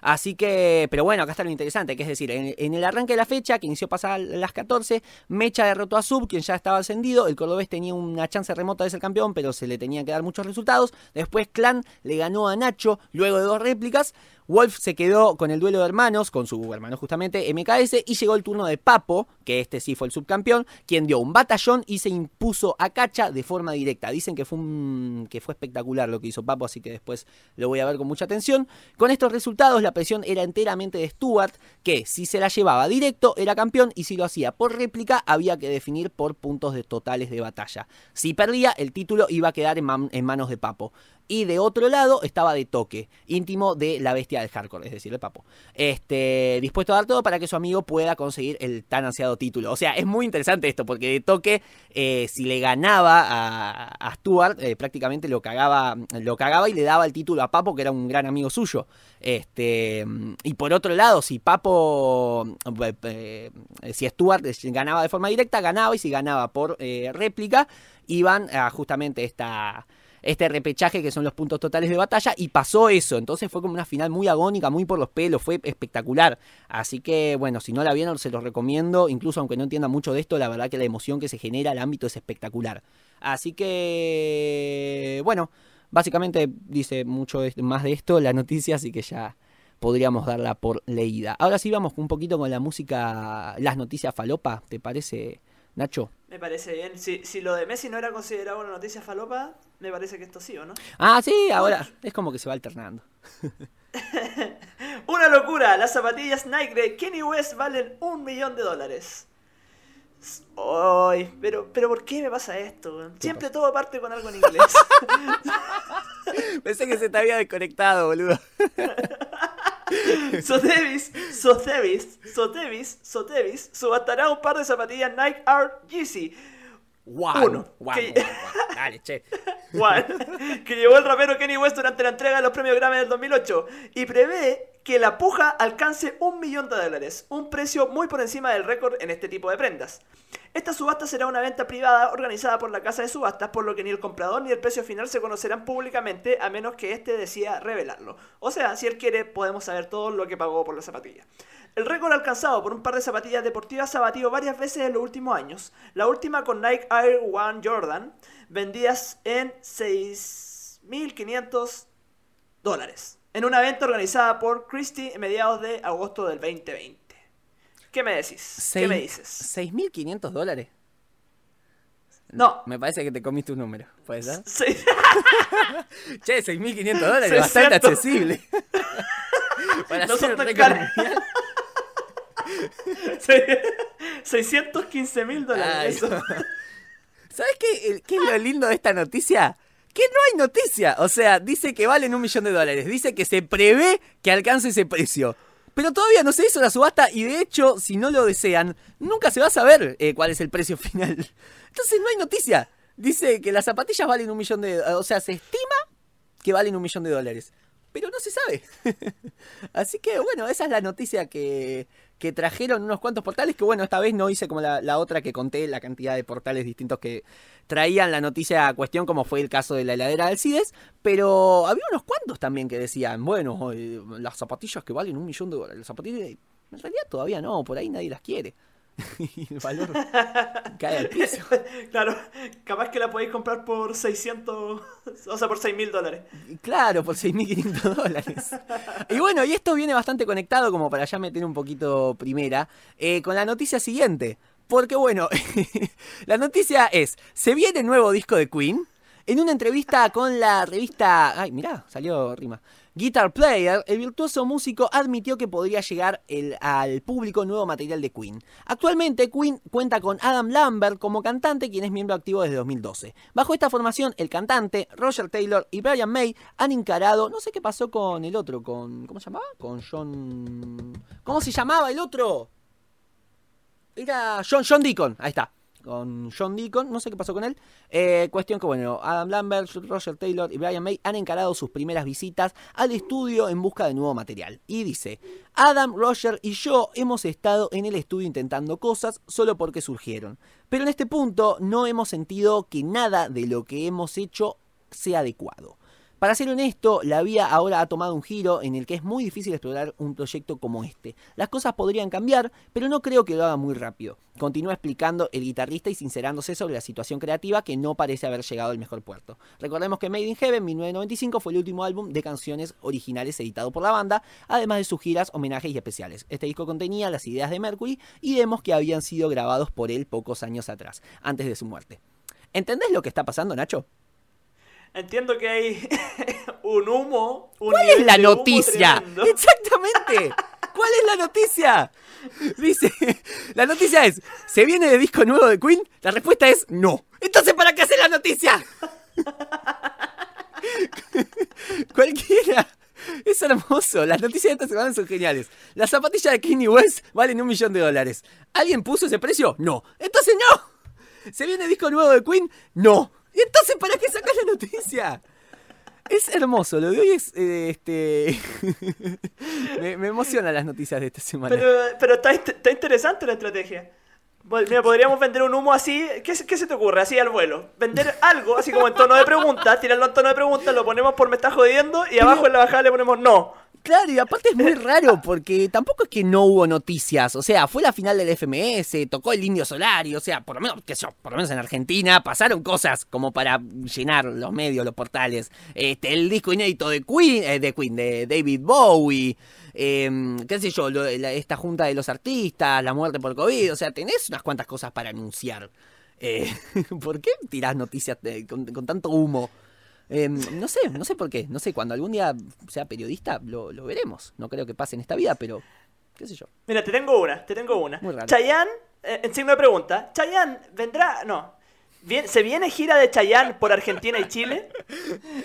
Así que, pero bueno, acá está lo interesante, que es decir, en, el arranque de la fecha, que inició pasada las 14, Mecha derrotó a Sub, quien ya estaba ascendido, el cordobés tenía una chance remota de ser campeón, pero se le tenían que dar muchos resultados, después Clan le ganó a Nacho, luego de dos réplicas, Wolf se quedó con el duelo de hermanos, con su hermano justamente MKS, y llegó el turno de Papo, que este sí fue el subcampeón, quien dio un batallón y se impuso a Cacha de forma directa. Dicen que fue, un- que fue espectacular lo que hizo Papo, así que después lo voy a ver con mucha atención. Con estos resultados, la presión era enteramente de Stuart, que si se la llevaba directo era campeón y si lo hacía por réplica había que definir por puntos de totales de batalla. Si perdía, el título iba a quedar en, man- en manos de Papo. Y de otro lado estaba de toque, íntimo de la bestia del hardcore, es decir, el papo. Este, dispuesto a dar todo para que su amigo pueda conseguir el tan ansiado título. O sea, es muy interesante esto, porque de toque, eh, si le ganaba a, Stuart, eh, prácticamente lo cagaba, lo y le daba el título a Papo, que era un gran amigo suyo. Este, y por otro lado, si Papo, eh, si Stuart ganaba de forma directa, ganaba, y si ganaba por réplica, iban a justamente esta este repechaje que son los puntos totales de batalla y pasó eso, entonces fue como una final muy agónica, muy por los pelos, fue espectacular. Así que bueno, si no la vieron se los recomiendo, incluso aunque no entienda mucho de esto, la verdad que la emoción que se genera, el ámbito es espectacular. Así que bueno, básicamente dice mucho más de esto la noticia, así que ya podríamos darla por leída. Ahora sí vamos un poquito con la música, las noticias falopa, ¿te parece, Nacho? Me parece bien. Si, si lo de Messi no era considerado una noticia falopa, me parece que esto sí, ¿o no? Ah, sí, ahora es como que se va alternando. Una locura, las zapatillas Nike de Kenny West valen un millón de dólares. Ay, pero, pero ¿por qué me pasa esto? Siempre todo parte con algo en inglés. Pensé que se te había desconectado, boludo. Sotheby's, Sotheby's, Sotheby's, Sotheby's subastará un par de zapatillas Nike Air Yeezy. Wow. Uno, que-. Dale, che. One, que llevó el rapero Kenny West durante la entrega de los premios Grammy del 2008 y prevé que la puja alcance un millón de dólares, un precio muy por encima del récord en este tipo de prendas. Esta subasta será una venta privada organizada por la casa de subastas, por lo que ni el comprador ni el precio final se conocerán públicamente a menos que éste decida revelarlo. O sea, si él quiere, podemos saber todo lo que pagó por la zapatilla. El récord alcanzado por un par de zapatillas deportivas se ha batido varias veces en los últimos años. La última con Nike Air One Jordan, vendidas en 6.500 dólares. En una venta organizada por Christie en mediados de agosto del 2020. ¿Qué me decís? ¿Qué me dices? 6.500 dólares. No. Me parece que te comiste un número. ¿Puede ser? Sí. Che, 6.500 dólares, 600. bastante accesible. Para No son tan. Sí. 615 mil dólares. Ay, eso. ¿Sabes qué, qué es lo lindo de esta noticia? Que no hay noticia. O sea, dice que valen un millón de dólares. Dice que se prevé que alcance ese precio. Pero todavía no se hizo la subasta y de hecho, si no lo desean, nunca se va a saber eh, cuál es el precio final. Entonces no hay noticia. Dice que las zapatillas valen un millón de... O sea, se estima que valen un millón de dólares. Pero no se sabe. Así que bueno, esa es la noticia que, que trajeron unos cuantos portales. Que bueno, esta vez no hice como la, otra que conté, la cantidad de portales distintos que traían la noticia a cuestión, como fue el caso de la heladera del CIDES. Pero había unos cuantos también que decían, bueno, eh, las zapatillas que valen un millón de dólares. Las zapatillas, en realidad todavía no, por ahí nadie las quiere. Y el valor cae al piso. Claro, capaz que la podéis comprar por 600, o sea, por 6 mil dólares. Claro, por 6.500 dólares. Y bueno, y esto viene bastante conectado, como para ya meter un poquito primera, eh, con la noticia siguiente. Porque bueno, la noticia es, se viene nuevo disco de Queen. En una entrevista con la revista... Ay, mirá, salió rima. Guitar Player, el virtuoso músico admitió que podría llegar el- al público nuevo material de Queen. Actualmente Queen cuenta con Adam Lambert como cantante, quien es miembro activo desde 2012. Bajo esta formación, el cantante, Roger Taylor y Brian May han encarado, no sé qué pasó con el otro, con ¿cómo se llamaba? Con John ¿Cómo se llamaba el otro? Era John, John Deacon, ahí está. Con John Deacon, no sé qué pasó con él. Eh, cuestión que, bueno, Adam Lambert, Roger Taylor y Brian May han encarado sus primeras visitas al estudio en busca de nuevo material. Y dice: Adam, Roger y yo hemos estado en el estudio intentando cosas solo porque surgieron. Pero en este punto no hemos sentido que nada de lo que hemos hecho sea adecuado. Para ser honesto, la vida ahora ha tomado un giro en el que es muy difícil explorar un proyecto como este. Las cosas podrían cambiar, pero no creo que lo haga muy rápido. Continúa explicando el guitarrista y sincerándose sobre la situación creativa que no parece haber llegado al mejor puerto. Recordemos que Made in Heaven 1995 fue el último álbum de canciones originales editado por la banda, además de sus giras, homenajes y especiales. Este disco contenía las ideas de Mercury y demos que habían sido grabados por él pocos años atrás, antes de su muerte. ¿Entendés lo que está pasando, Nacho? Entiendo que hay un humo. Un ¿Cuál es la noticia? Exactamente. ¿Cuál es la noticia? Dice, la noticia es, ¿se viene de disco nuevo de Queen? La respuesta es no. Entonces, ¿para qué hacer la noticia? Cualquiera. Es hermoso. Las noticias de esta semana son geniales. Las zapatillas de Kanye West valen un millón de dólares. ¿Alguien puso ese precio? No. Entonces no. ¿Se viene disco nuevo de Queen? No. ¿Y entonces para qué sacas la noticia? Es hermoso, lo de hoy es, eh, este, me, me emocionan las noticias de esta semana. Pero, pero está, está interesante la estrategia. Mira, podríamos vender un humo así. ¿Qué, se- qué se te ocurre? Así al vuelo. Vender algo, así como en tono de pregunta, tirarlo en tono de pregunta, lo ponemos por me estás jodiendo y abajo en la bajada le ponemos no. Claro, y aparte es muy raro porque tampoco es que no hubo noticias. O sea, fue la final del FMS, tocó el Indio Solari, o sea, por lo menos, qué yo, por lo menos en Argentina pasaron cosas como para llenar los medios, los portales. Este, el disco inédito de Queen, eh, de Queen, de David Bowie, eh, qué sé yo, lo la- esta junta de los artistas, la muerte por COVID, o sea, tenés unas cuantas cosas para anunciar. Eh, ¿Por qué tirás noticias con tanto humo? Eh, no sé, no sé por qué. No sé, cuando algún día sea periodista lo, lo veremos. No creo que pase en esta vida, pero qué sé yo. Mira, te tengo una, te tengo una. Muy raro. Chayanne, eh, en signo de pregunta, Chayanne vendrá, no. Bien, ¿Se viene gira de Chayanne por Argentina y Chile?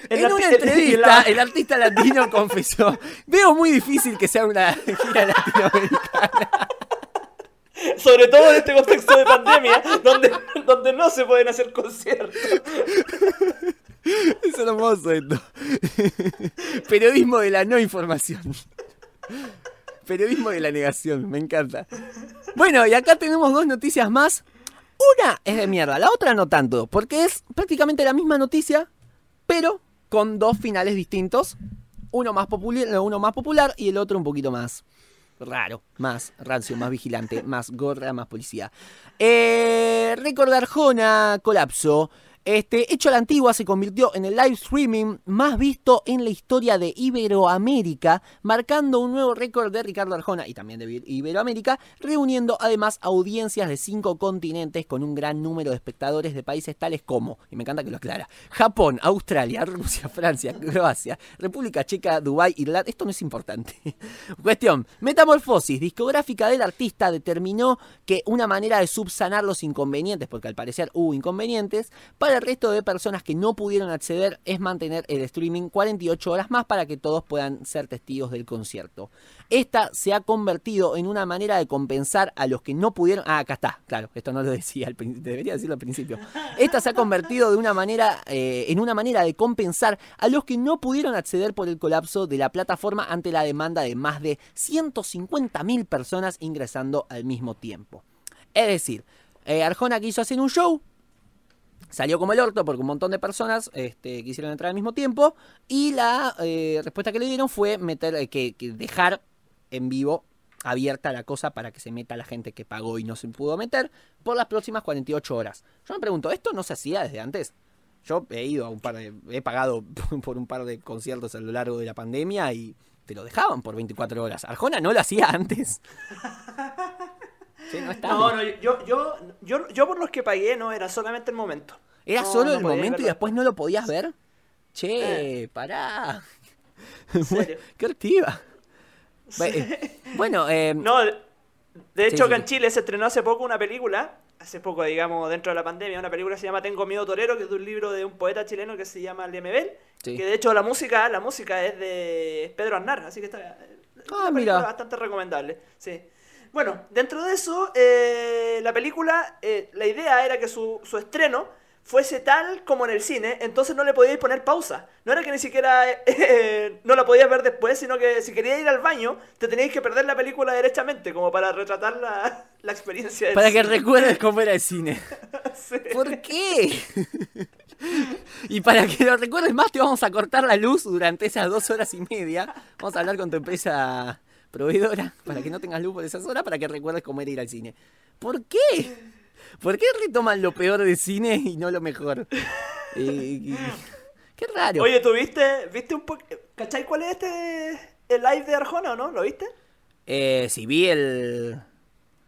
En, la una entrevista, el artista latino confesó, veo muy difícil que sea una gira latinoamericana. Sobre todo en este contexto de pandemia, donde, donde no se pueden hacer conciertos. Es hermoso esto. Periodismo de la no información. Periodismo de la negación, me encanta. Bueno, y acá tenemos dos noticias más. Una es de mierda, la otra no tanto, porque es prácticamente la misma noticia, pero con dos finales distintos. Uno más, popular, uno más popular y el otro un poquito más raro, más rancio, más vigilante, más gorra, más policía. Eh, Récord de Arjona colapsó. Este hecho a la antigua se convirtió en el live streaming más visto en la historia de Iberoamérica, marcando un nuevo récord de Ricardo Arjona y también de Iber- Iberoamérica, reuniendo además audiencias de cinco continentes con un gran número de espectadores de países tales como, y me encanta que lo aclara, Japón, Australia, Rusia, Francia, Croacia, República Checa, Dubái, Irlanda. Esto no es importante. Cuestión, Metamorfosis, discográfica del artista, determinó que una manera de subsanar los inconvenientes, porque al parecer hubo inconvenientes, para el resto de personas que no pudieron acceder es mantener el streaming 48 horas más para que todos puedan ser testigos del concierto. Esta se ha convertido en una manera de compensar a los que no pudieron... Ah, acá está, claro, esto no lo decía, al debería decirlo al principio. Esta se ha convertido de una manera, eh, en una manera de compensar a los que no pudieron acceder por el colapso de la plataforma ante la demanda de más de 150.000 personas ingresando al mismo tiempo. Es decir, eh, Arjona quiso hacer un show, Salió como el orto porque un montón de personas este, quisieron entrar al mismo tiempo y la eh, respuesta que le dieron fue meter, eh, que, que dejar en vivo abierta la cosa para que se meta la gente que pagó y no se pudo meter por las próximas 48 horas. Yo me pregunto, ¿esto no se hacía desde antes? Yo he ido a un par de, he pagado por un par de conciertos a lo largo de la pandemia y te lo dejaban por 24 horas. Arjona no lo hacía antes. Sí, no. No, no, yo, yo, yo, yo por los que pagué no era solamente el momento. ¿Era No, solo no el momento y después no lo podías ver? Che, pará. En serio. Qué activa. Bueno, eh, No, de hecho Sí, sí, acá en. Chile se estrenó hace poco una película, hace poco digamos dentro de la pandemia, una película que se llama Tengo miedo torero, que es de un libro de un poeta chileno que se llama Lemebel, Sí. que de hecho la música, la música es de Pedro Aznar, así que está es Ah, mira. bastante recomendable, sí. Bueno, dentro de eso, eh, la película, eh, la idea era que su, su estreno fuese tal como en el cine, entonces no le podíais poner pausa. No era que ni siquiera eh, no la podías ver después, sino que si querías ir al baño, te teníais que perder la película derechamente, como para retratar la, la experiencia del para que cine. recuerdes cómo era el cine. Sí. ¿Por qué? y para que lo recuerdes más, te vamos a cortar la luz durante esas dos horas y media. Vamos a hablar con tu empresa proveedora para que no tengas luz por esas horas, para que recuerdes cómo era ir al cine. ¿Por qué? ¿Por qué retoman lo peor del cine y no lo mejor? Eh, qué raro. Oye, ¿tú viste, viste un poco... ¿Cachai cuál es este el live de Arjona o no? ¿Lo viste? Eh, si vi el...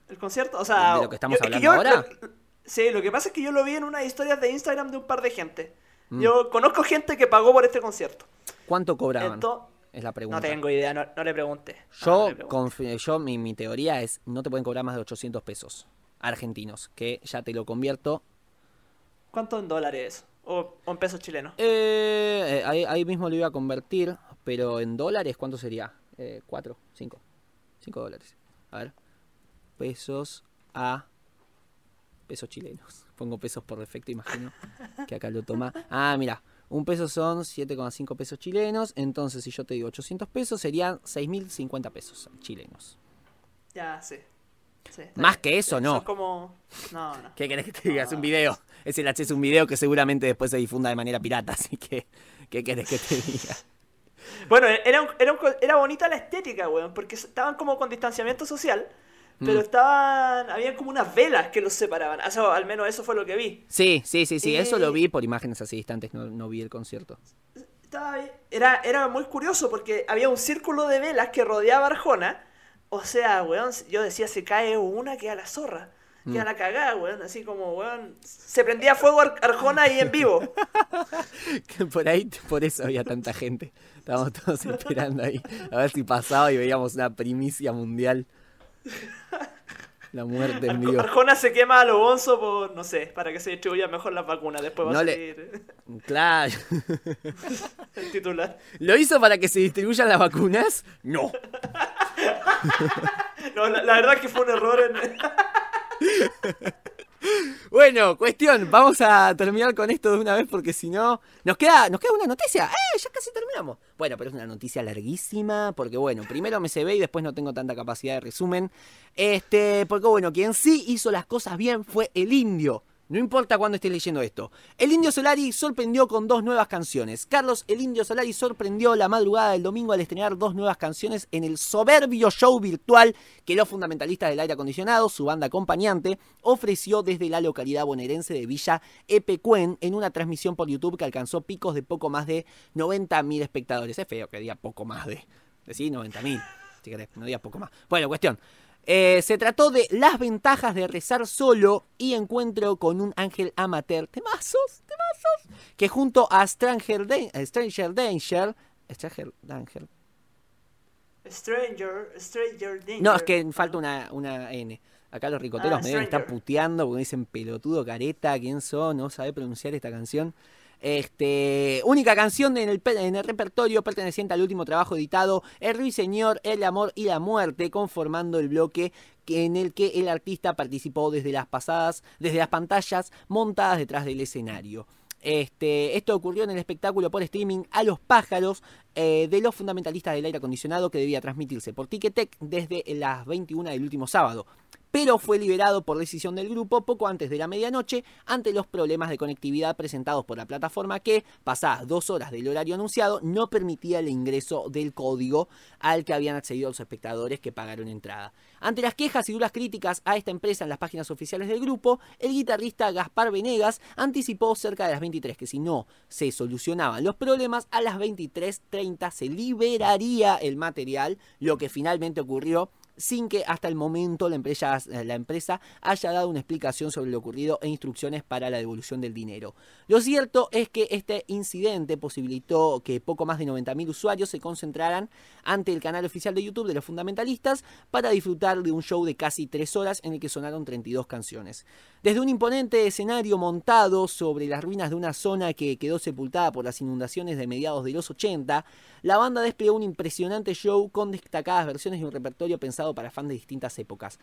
El concierto, o sea... ¿De lo que estamos es hablando ahora? lo- sí, lo que pasa es que yo lo vi en unas historias de Instagram de un par de gente. Mm. Yo conozco gente que pagó por este concierto. ¿Cuánto cobraban? Es la pregunta. No tengo idea, no, no le pregunté. No, Yo, no pregunté. yo mi, mi teoría es, no te pueden cobrar más de 800 pesos argentinos, que ya te lo convierto ¿Cuánto en dólares? ¿O, o en pesos chilenos? Eh, eh, ahí, ahí mismo lo iba a convertir, pero en dólares, ¿cuánto sería? Eh, ¿Cuatro? ¿Cinco? Cinco dólares. A ver. Pesos a pesos chilenos. Pongo pesos por defecto, imagino que acá lo toma. Ah, mira. Un peso son 7,5 pesos chilenos. Entonces, si yo te digo 800 pesos, serían 6.050 pesos chilenos. Ya, sí. Más bien. que eso, no. como... No, no. ¿Qué querés que te diga? Es un video. Es el acceso a un video que seguramente después se difunda de manera pirata. Así que, ¿qué querés que te diga? Bueno, era, un- era, un era bonita la estética, weón, porque estaban como con distanciamiento social, pero Mm. estaban... Habían como unas velas que los separaban. O sea, al menos eso fue lo que vi. Sí, sí, sí, sí. Eso lo vi por imágenes así distantes. No, no vi el concierto. Era, era muy curioso porque había un círculo de velas que rodeaba Arjona. O sea, weón, yo decía, se cae una, queda la zorra. Queda Mm. la cagada, weón. Así como, weón, se prendía fuego Ar- Arjona ahí en vivo. Que por ahí, por eso había tanta gente. Estábamos todos esperando ahí. A ver si pasaba y veíamos una primicia mundial. La muerte en vivo. Arjona se quema a lo bonzo por, no sé, para que se distribuyan mejor las vacunas. Después va No a le- salir Claro. el titular. ¿Lo hizo para que se distribuyan las vacunas? No. No, la, la verdad es que fue un error en... Bueno, cuestión, vamos a terminar con esto de una vez porque si no, nos queda, nos queda una noticia. ¡Eh! Ya casi terminamos. Bueno, pero es una noticia larguísima porque bueno, primero me se ve y después no tengo tanta capacidad de resumen. Este, porque bueno, quien sí hizo las cosas bien fue el indio. No importa cuándo estés leyendo esto. El Indio Solari sorprendió con dos nuevas canciones. Carlos El Indio Solari sorprendió la madrugada del domingo al estrenar dos nuevas canciones en el soberbio show virtual que los fundamentalistas del aire acondicionado, su banda acompañante, ofreció desde la localidad bonaerense de Villa Epecuén en una transmisión por YouTube que alcanzó picos de poco más de 90.000 espectadores. Es feo que diga poco más de... Decís 90.000, si no digas poco más. Bueno, cuestión. Eh, se trató de las ventajas de rezar solo y encuentro con un ángel amateur. Temazos, temazos. Que junto a Stranger, Dan- eh, Stranger Danger. Stranger Danger. Stranger, Stranger Danger. No, es que falta una, una N. Acá los ricoteros Ah, me deben estar puteando porque dicen pelotudo, careta, quién son, no sabe pronunciar esta canción. Este, única canción en el, repertorio perteneciente al último trabajo editado, El Ruiseñor, El Amor y la Muerte, conformando el bloque que- en el que el artista participó desde las pasadas, desde las pantallas montadas detrás del escenario. Este, esto ocurrió en el espectáculo por streaming a los pájaros eh, de los fundamentalistas del aire acondicionado que debía transmitirse por Ticketek desde las 21 del último sábado. Pero fue liberado por decisión del grupo poco antes de la medianoche ante los problemas de conectividad presentados por la plataforma que, pasadas dos horas del horario anunciado, no permitía el ingreso del código al que habían accedido los espectadores que pagaron entrada. Ante las quejas y duras críticas a esta empresa en las páginas oficiales del grupo, el guitarrista Gaspar Venegas anticipó cerca de las 23 que si no se solucionaban los problemas, a las 23.30 se liberaría el material, lo que finalmente ocurrió sin que hasta el momento la empresa, la empresa haya dado una explicación sobre lo ocurrido e instrucciones para la devolución del dinero. Lo cierto es que este incidente posibilitó que poco más de 90.000 usuarios se concentraran ante el canal oficial de YouTube de los fundamentalistas para disfrutar de un show de casi 3 horas en el que sonaron 32 canciones. Desde un imponente escenario montado sobre las ruinas de una zona que quedó sepultada por las inundaciones de mediados de los 80, la banda desplegó un impresionante show con destacadas versiones y un repertorio pensado para fans de distintas épocas.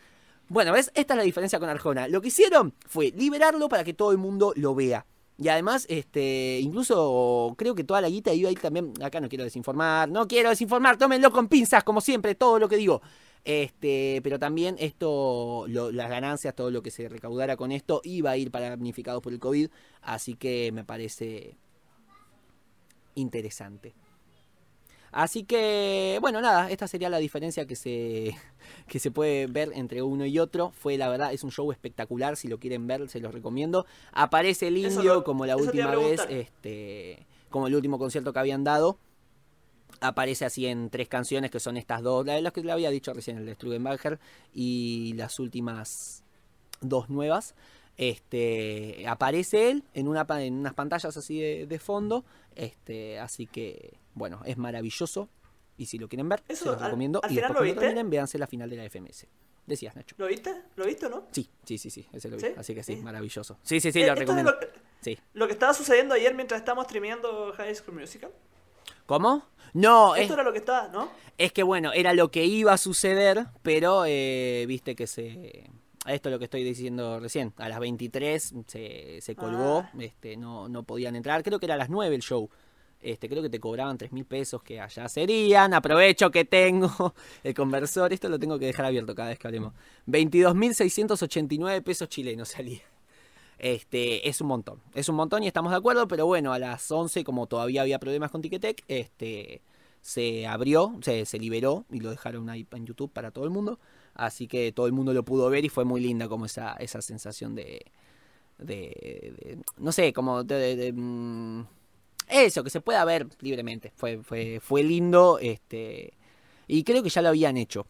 Bueno, ¿ves? Esta es la diferencia con Arjona. Lo que hicieron fue liberarlo para que todo el mundo lo vea. Y además, este, incluso creo que toda la guita iba a ir también. Acá no quiero desinformar, no quiero desinformar, tómenlo con pinzas, como siempre, todo lo que digo. Este, pero también esto, las ganancias, todo lo que se recaudara con esto, iba a ir para damnificados por el COVID. Así que me parece interesante. Así que, bueno, nada, esta sería la diferencia que se, que se puede ver entre uno y otro. Fue, la verdad, es un show espectacular, si lo quieren ver, se los recomiendo. Aparece el indio lo- como la última vez, este, como el último concierto que habían dado. Aparece así en tres canciones que son estas dos, la de las que le había dicho recién, el de Strugenbacher y las últimas dos nuevas. Este, aparece él en, una, en unas pantallas así de, de fondo. Este, así que, bueno, es maravilloso. Y si lo quieren ver, Eso, se los al- recomiendo. al y después lo cuando terminen, véanse la final de la FMS. Decías, Nacho. ¿Lo viste? ¿Lo viste o no? Sí, sí, sí, sí, ese lo vi. ¿Sí? Así que sí, Sí. maravilloso. Sí, sí, sí, Eh, lo recomiendo. lo- Sí. Lo que estaba sucediendo ayer mientras estábamos streameando High School Musical. ¿Cómo? No, es, Esto era lo que estaba, ¿no? es que bueno, era lo que iba a suceder, pero eh, viste que se... Esto es lo que estoy diciendo recién. A las 23 se, se colgó, Ah. este, no, no podían entrar. Creo que era a las 9 el show. Este, creo que te cobraban 3 mil pesos que allá serían. Aprovecho que tengo el conversor. Esto lo tengo que dejar abierto cada vez que hablemos. 22.689 pesos chilenos salía. Este, es un montón. Es un montón y estamos de acuerdo, pero bueno, a las 11, como todavía había problemas con Ticketek, este, se abrió, se, se liberó y lo dejaron ahí en YouTube para todo el mundo. Así que todo el mundo lo pudo ver y fue muy linda como esa, esa sensación de, de, no sé, como mm, eso, que se pueda ver libremente. Fue, fue, fue lindo, este, y creo que ya lo habían hecho.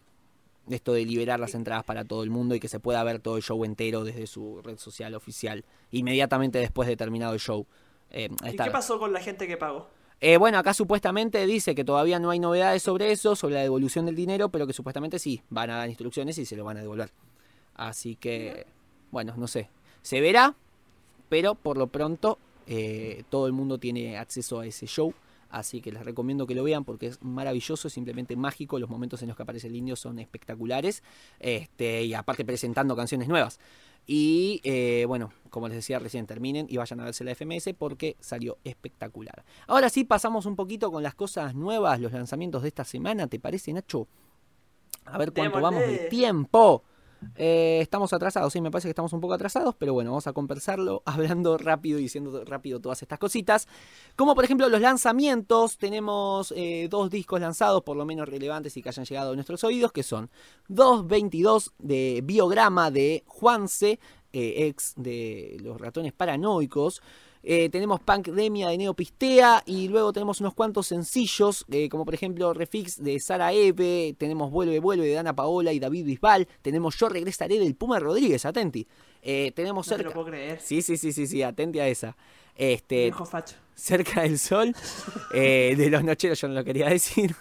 Esto de liberar las entradas para todo el mundo y que se pueda ver todo el show entero desde su red social oficial, inmediatamente después de terminado el show. Eh, ¿Y qué pasó con la gente que pagó? eh, bueno, acá supuestamente dice que todavía no hay novedades sobre eso, sobre la devolución del dinero, pero que supuestamente sí, van a dar instrucciones y se lo van a devolver. Así que, bueno, no sé. Se verá, pero por lo pronto eh, todo el mundo tiene acceso a ese show. Así que les recomiendo que lo vean porque es maravilloso, es simplemente mágico. Los momentos en los que aparece el indio son espectaculares. Este, y aparte presentando canciones nuevas. Y eh, bueno, como les decía recién, terminen y vayan a verse la FMS porque salió espectacular. Ahora sí, pasamos un poquito con las cosas nuevas, los lanzamientos de esta semana. ¿Te parece, Nacho? A ver cuánto vamos de tiempo. Eh, estamos atrasados, sí, me parece que estamos un poco atrasados, pero bueno, vamos a compensarlo hablando rápido y diciendo rápido todas estas cositas. Como por ejemplo los lanzamientos, tenemos eh, dos discos lanzados, por lo menos relevantes y que hayan llegado a nuestros oídos, que son 222 de Biograma de Juanse, eh, ex de los ratones paranoicos. Eh, tenemos Punkdemia de Neopistea y luego tenemos unos cuantos sencillos, eh, como por ejemplo Refix de Sara Eve, tenemos Vuelve, Vuelve de Dana Paola y David Bisbal, tenemos Yo Regresaré del Puma Rodríguez, atenti. Eh, tenemos No te cerca. lo puedo creer. Sí, sí, sí, sí, sí, atenti a esa. Este, Viejo facho. Cerca del Sol, eh, de los Nocheros, yo no lo quería decir.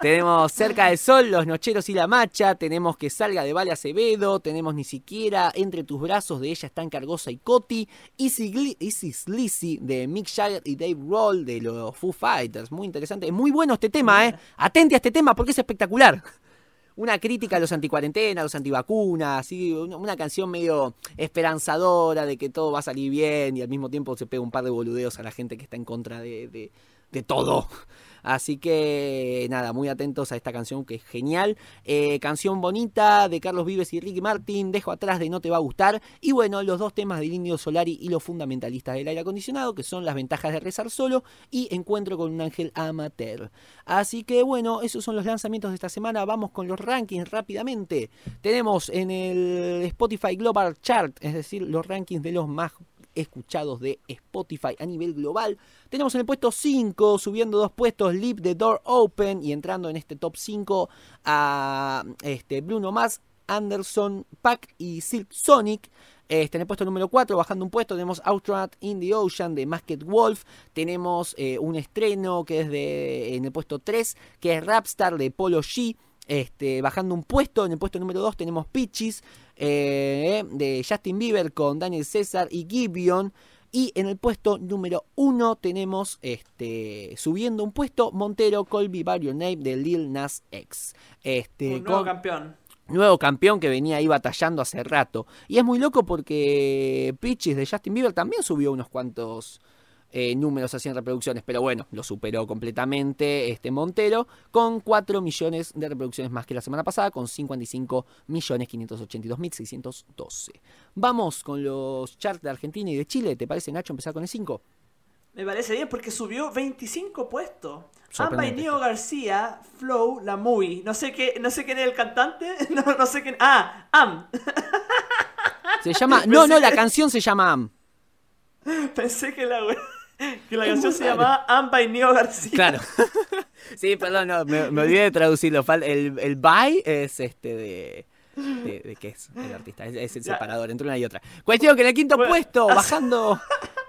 Tenemos Cerca del Sol, Los Nocheros y la Macha. Tenemos Que Salga de Vale Acevedo. Tenemos Ni Siquiera, Entre tus brazos de Ella está Cargosa y Coti. Easy, Sleazy de Mick Jagger y Dave Roll de los Foo Fighters. Muy interesante. Es muy bueno este tema, ¿eh? Atente a este tema porque es espectacular. Una crítica a los anticuarentena, a los antivacunas, así, una, una canción medio esperanzadora de que todo va a salir bien y al mismo tiempo se pega un par de boludeos a la gente que está en contra de, de- de todo. Así que nada, muy atentos a esta canción que es genial. Eh, canción bonita de Carlos Vives y Ricky Martin, Dejo atrás de No te va a gustar. Y bueno, los dos temas del Indio Solari y los fundamentalistas del aire acondicionado, que son las ventajas de rezar solo y Encuentro con un ángel amateur. Así que bueno, esos son los lanzamientos de esta semana. Vamos con los rankings rápidamente. Tenemos en el Spotify Global Chart, es decir, los rankings de los más escuchados de Spotify a nivel global. Tenemos en el puesto 5, subiendo dos puestos, Leave the Door Open y entrando en este top 5 a este, Bruno Mars, Anderson, Pack y Silk Sonic. Este, en el puesto número 4, bajando un puesto, tenemos Outrun in the Ocean de Masked Wolf. Tenemos eh, un estreno que es de, en el puesto 3, que es Rapstar de Polo G. Este, bajando un puesto, en el puesto número 2 tenemos Peaches eh, de Justin Bieber con Daniel César y Gibeon. Y en el puesto número 1 tenemos, este, subiendo un puesto, Montero, Colby By Your Name de Lil Nas X. Este, Un nuevo con- campeón. nuevo campeón que venía ahí batallando hace rato. Y es muy loco porque Peaches de Justin Bieber también subió unos cuantos eh, números así en reproducciones, pero bueno, lo superó completamente este Montero con 4 millones de reproducciones más que la semana pasada, con 55 millones 582 mil 612. Vamos con los charts de Argentina y de Chile. ¿Te parece, Nacho, empezar con el 5? Me parece bien porque subió 25 puestos. Amba y Neo García, Flow, La Muy. No sé qué, no sé quién es el cantante. No, no sé quién. Ah, Am. Se llama... No, no, la canción se llama Am. Pensé que la, que la canción se llamaba Amba y Neo García. Claro. sí, perdón, no, me, me olvidé de traducirlo. El, el by es este de, de. de qué es el artista? Es, es el separador entre una y otra. Cuestión que en el quinto Bueno, puesto, bajando.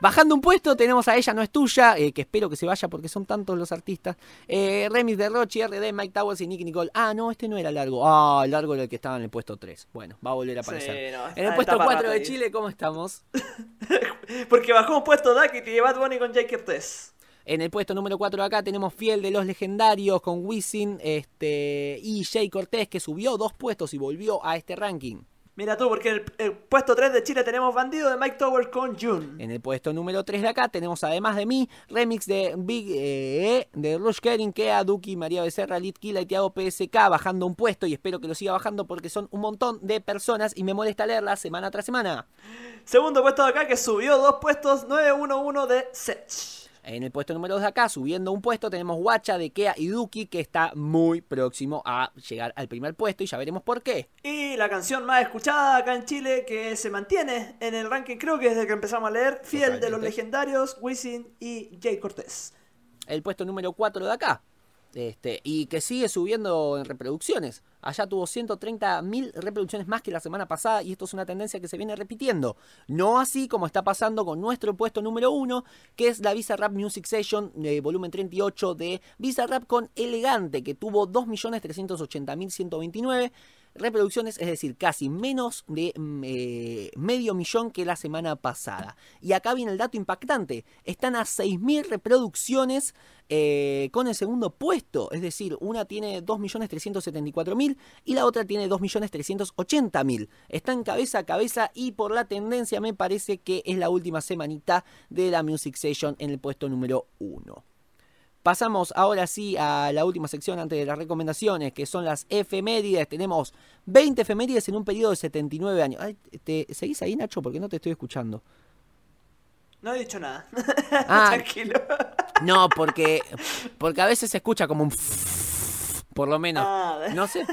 Bajando un puesto tenemos a Ella No Es Tuya, eh, que espero que se vaya porque son tantos los artistas. Eh, remix de Rochi, RD, Mike Towers y Nicky Nicole. Ah, no, este no era largo. Ah, el largo era el que estaba en el puesto 3. Bueno, va a volver a aparecer. Sí, no, en el puesto está 4 para de. Chile, ¿cómo estamos? Porque bajó un puesto Duckity de Bad Bunny con Jake Cortez. En el puesto número 4 de acá tenemos Fiel de los Legendarios con Wisin este, y Jay Cortés, que subió dos puestos y volvió a este ranking. Mira tú, porque en el, el puesto 3 de Chile tenemos Bandido de Mike Tower con June. En el puesto número 3 de acá tenemos además de mí, remix de Big eh, de Rush Kering, Kea, Duki, María Becerra, Litkila y Tiago PSK bajando un puesto y espero que lo siga bajando porque son un montón de personas y me molesta leerlas semana tras semana. Segundo puesto de acá que subió dos puestos 911 de Sech. En el puesto número 2 de acá, subiendo un puesto, tenemos Guacha de Kea y Duki que está muy próximo a llegar al primer puesto y ya veremos por qué. Y la canción más escuchada acá en Chile que se mantiene en el ranking, creo que desde que empezamos a leer, Fiel de los legendarios, Wisin y Jay Cortez. el puesto número 4 de acá. Este, y que sigue subiendo en reproducciones. Allá tuvo 130.000 reproducciones más que la semana pasada y esto es una tendencia que se viene repitiendo. No así como está pasando con nuestro puesto número 1, que es la Visa Rap Music Session eh, volumen 38 de Visa Rap con Elegante, que tuvo 2.380.129 reproducciones, es decir, casi menos de mm, eh, medio millón que la semana pasada. Y acá viene el dato impactante, están a 6.000 reproducciones eh, con el segundo puesto, es decir, una tiene 2.374.000 y la otra tiene 2.380.000. Están cabeza a cabeza y por la tendencia me parece que es la última semanita de la Music Session en el puesto número 1. Pasamos ahora sí a la última sección antes de las recomendaciones, que son las efemérides. Tenemos 20 efemérides en un periodo de 79 años. Ay, ¿te, ¿Seguís ahí, Nacho? Porque no te estoy escuchando. No he dicho nada. Ah, Tranquilo. no, porque, porque a veces se escucha como un... Por lo menos. Ah, No sé.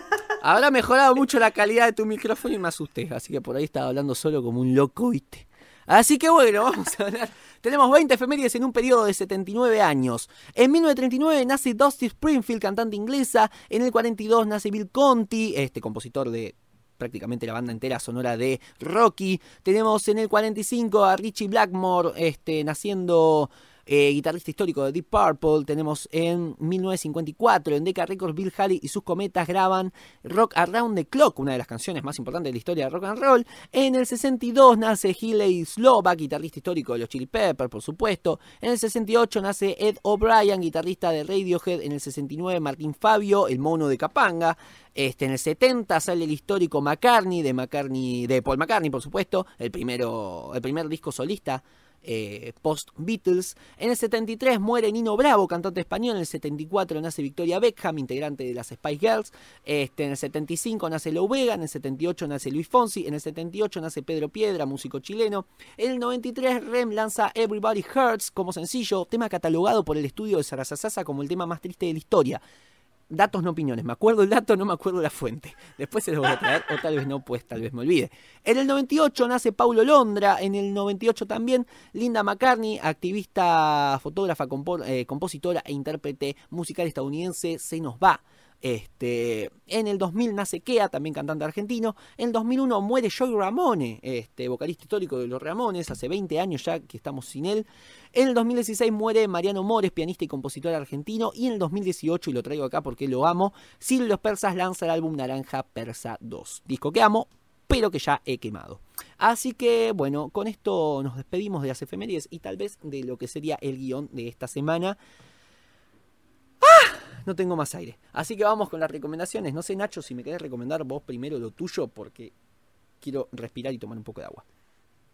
Habrá mejorado mucho la calidad de tu micrófono y me asusté. Así que por ahí estaba hablando solo como un loco, ¿viste? Así que bueno, vamos a hablar. Tenemos 20 efemérides en un periodo de 79 años. En 1939 nace Dusty Springfield, cantante inglesa. En el 42 nace Bill Conti, este compositor de prácticamente la banda entera sonora de Rocky. Tenemos en el 45 a Richie Blackmore, este, naciendo eh, guitarrista histórico de Deep Purple. Tenemos en 1954 en Decca Records Bill Haley y sus cometas graban Rock Around the Clock, una de las canciones más importantes de la historia de rock and roll. En el 62 nace Hilley Slovak, guitarrista histórico de los Chili Peppers, por supuesto. En el 68 nace Ed O'Brien, guitarrista de Radiohead. En el 69 Martín Fabio, el mono de Capanga. Este, en el 70 sale el histórico McCartney, de McCartney, de Paul McCartney, por supuesto, el primero, el primer disco solista eh, post Beatles. En el 73 muere Nino Bravo, cantante español. En el 74 nace Victoria Beckham, integrante de las Spice Girls. Este, en el 75 nace Lou Vega. En el 78 nace Luis Fonsi. En el 78 nace Pedro Piedra, músico chileno. En el 93 Rem lanza Everybody Hurts como sencillo, tema catalogado por el estudio de Sarasasasa como el tema más triste de la historia. Datos no opiniones. Me acuerdo el dato, no me acuerdo la fuente. Después se los voy a traer, o tal vez no, pues tal vez me olvide. En el 98 nace Paulo Londra. En el 98 también Linda McCartney, activista, fotógrafa, compo- eh, compositora e intérprete musical estadounidense, se nos va. Este, en el 2000 nace Kea, también cantante argentino. En el 2001 muere Joey Ramone, este, vocalista histórico de los Ramones. Hace 20 años ya que estamos sin él. En el 2016 muere Mariano Mores, pianista y compositor argentino. Y en el 2018, y lo traigo acá porque lo amo, Silvio Los Persas lanza el álbum Naranja Persa 2. Disco que amo, pero que ya he quemado. Así que bueno, con esto nos despedimos de las efemérides y tal vez de lo que sería el guion de esta semana. No tengo más aire. Así que vamos con las recomendaciones. No sé, Nacho, si me querés recomendar vos primero lo tuyo porque quiero respirar y tomar un poco de agua.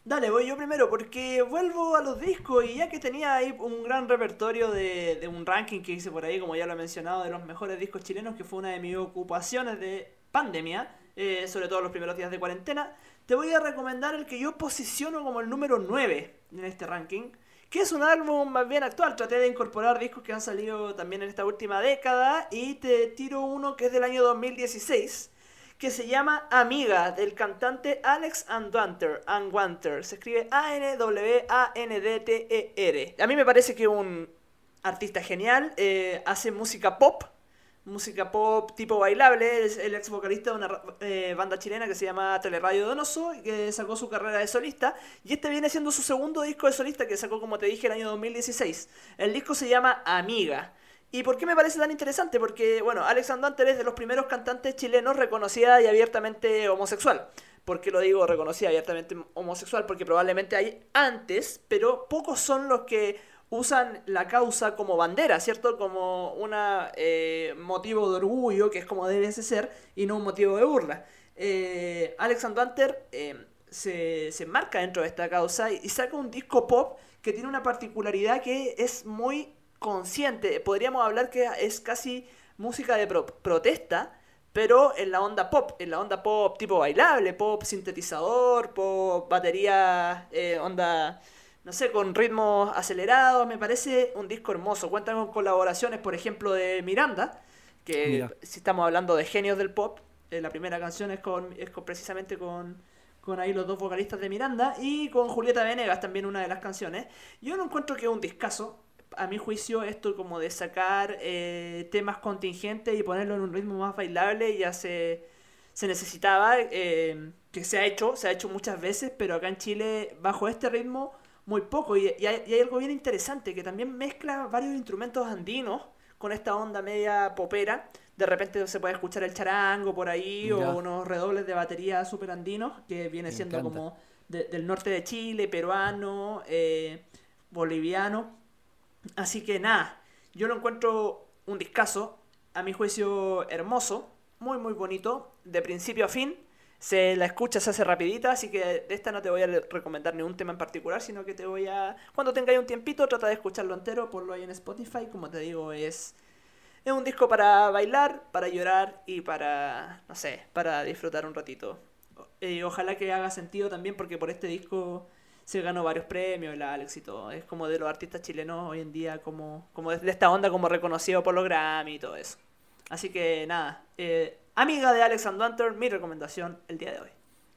Dale, voy yo primero porque vuelvo a los discos y ya que tenía ahí un gran repertorio de, de un ranking que hice por ahí, como ya lo he mencionado, de los mejores discos chilenos, que fue una de mis ocupaciones de pandemia, eh, sobre todo los primeros días de cuarentena, te voy a recomendar el que yo posiciono como el número 9 en este ranking, que es un álbum más bien actual. Traté de incorporar discos que han salido también en esta última década y te tiro uno que es del año 2016 que se llama Amiga, del cantante Alex Anwanter. Se escribe A-N-W-A-N-D-T-E-R. A mí me parece que un artista genial. eh, hace música pop. Música pop tipo bailable, es el ex vocalista de una eh, banda chilena que se llama Teleradio Donoso, que sacó su carrera de solista, y este viene siendo su segundo disco de solista que sacó, como te dije, el año 2016. El disco se llama Amiga. ¿Y por qué me parece tan interesante? Porque, bueno, Alex Andanter es de los primeros cantantes chilenos reconocida y abiertamente homosexual. ¿Por qué lo digo reconocida y abiertamente homosexual? Porque probablemente hay antes, pero pocos son los que usan la causa como bandera, ¿cierto? Como un motivo de orgullo, que es como debe ser, y no un motivo de burla. Eh, Alex eh, se, se marca dentro de esta causa y, saca un disco pop que tiene una particularidad que es muy consciente. Podríamos hablar que es casi música de pro- protesta, pero en la onda pop, en la onda pop tipo bailable, pop sintetizador, pop batería, eh, onda, no sé, con ritmos acelerados. Me parece un disco hermoso. Cuenta con colaboraciones, por ejemplo, de Miranda, que Mira. si estamos hablando de genios del pop, eh, la primera canción es, con, es con- precisamente con, con ahí los dos vocalistas de Miranda y con Julieta Venegas también una de las canciones. Yo no encuentro que es un discazo. A mi juicio, esto como de sacar eh, temas contingentes y ponerlo en un ritmo más bailable ya se, se necesitaba, eh, que se ha hecho, se ha hecho muchas veces, pero acá en Chile, bajo este ritmo, muy poco. Y, y hay, y hay algo bien interesante, que también mezcla varios instrumentos andinos con esta onda media popera. De repente se puede escuchar el charango por ahí o unos redobles de batería super andinos, que viene Me siendo encanta. como de- del norte de Chile, peruano, eh, boliviano. Así que nada, yo lo encuentro un discazo, a mi juicio hermoso, muy muy bonito, de principio a fin. Se la escucha, se hace rapidita, así que esta no te voy a recomendar ni un tema en particular, sino que te voy a... Cuando tengáis un tiempito, trata de escucharlo entero, ponlo ahí en Spotify, como te digo, es... Es un disco para bailar, para llorar y para, no sé, para disfrutar un ratito. Eh, ojalá que haga sentido también porque por este disco se ganó varios premios, el Alex y todo. Es como de los artistas chilenos hoy en día, como, como de esta onda como reconocido por los Grammy y todo eso. Así que nada, eh, amiga de Alex Hunter, mi recomendación el día de hoy.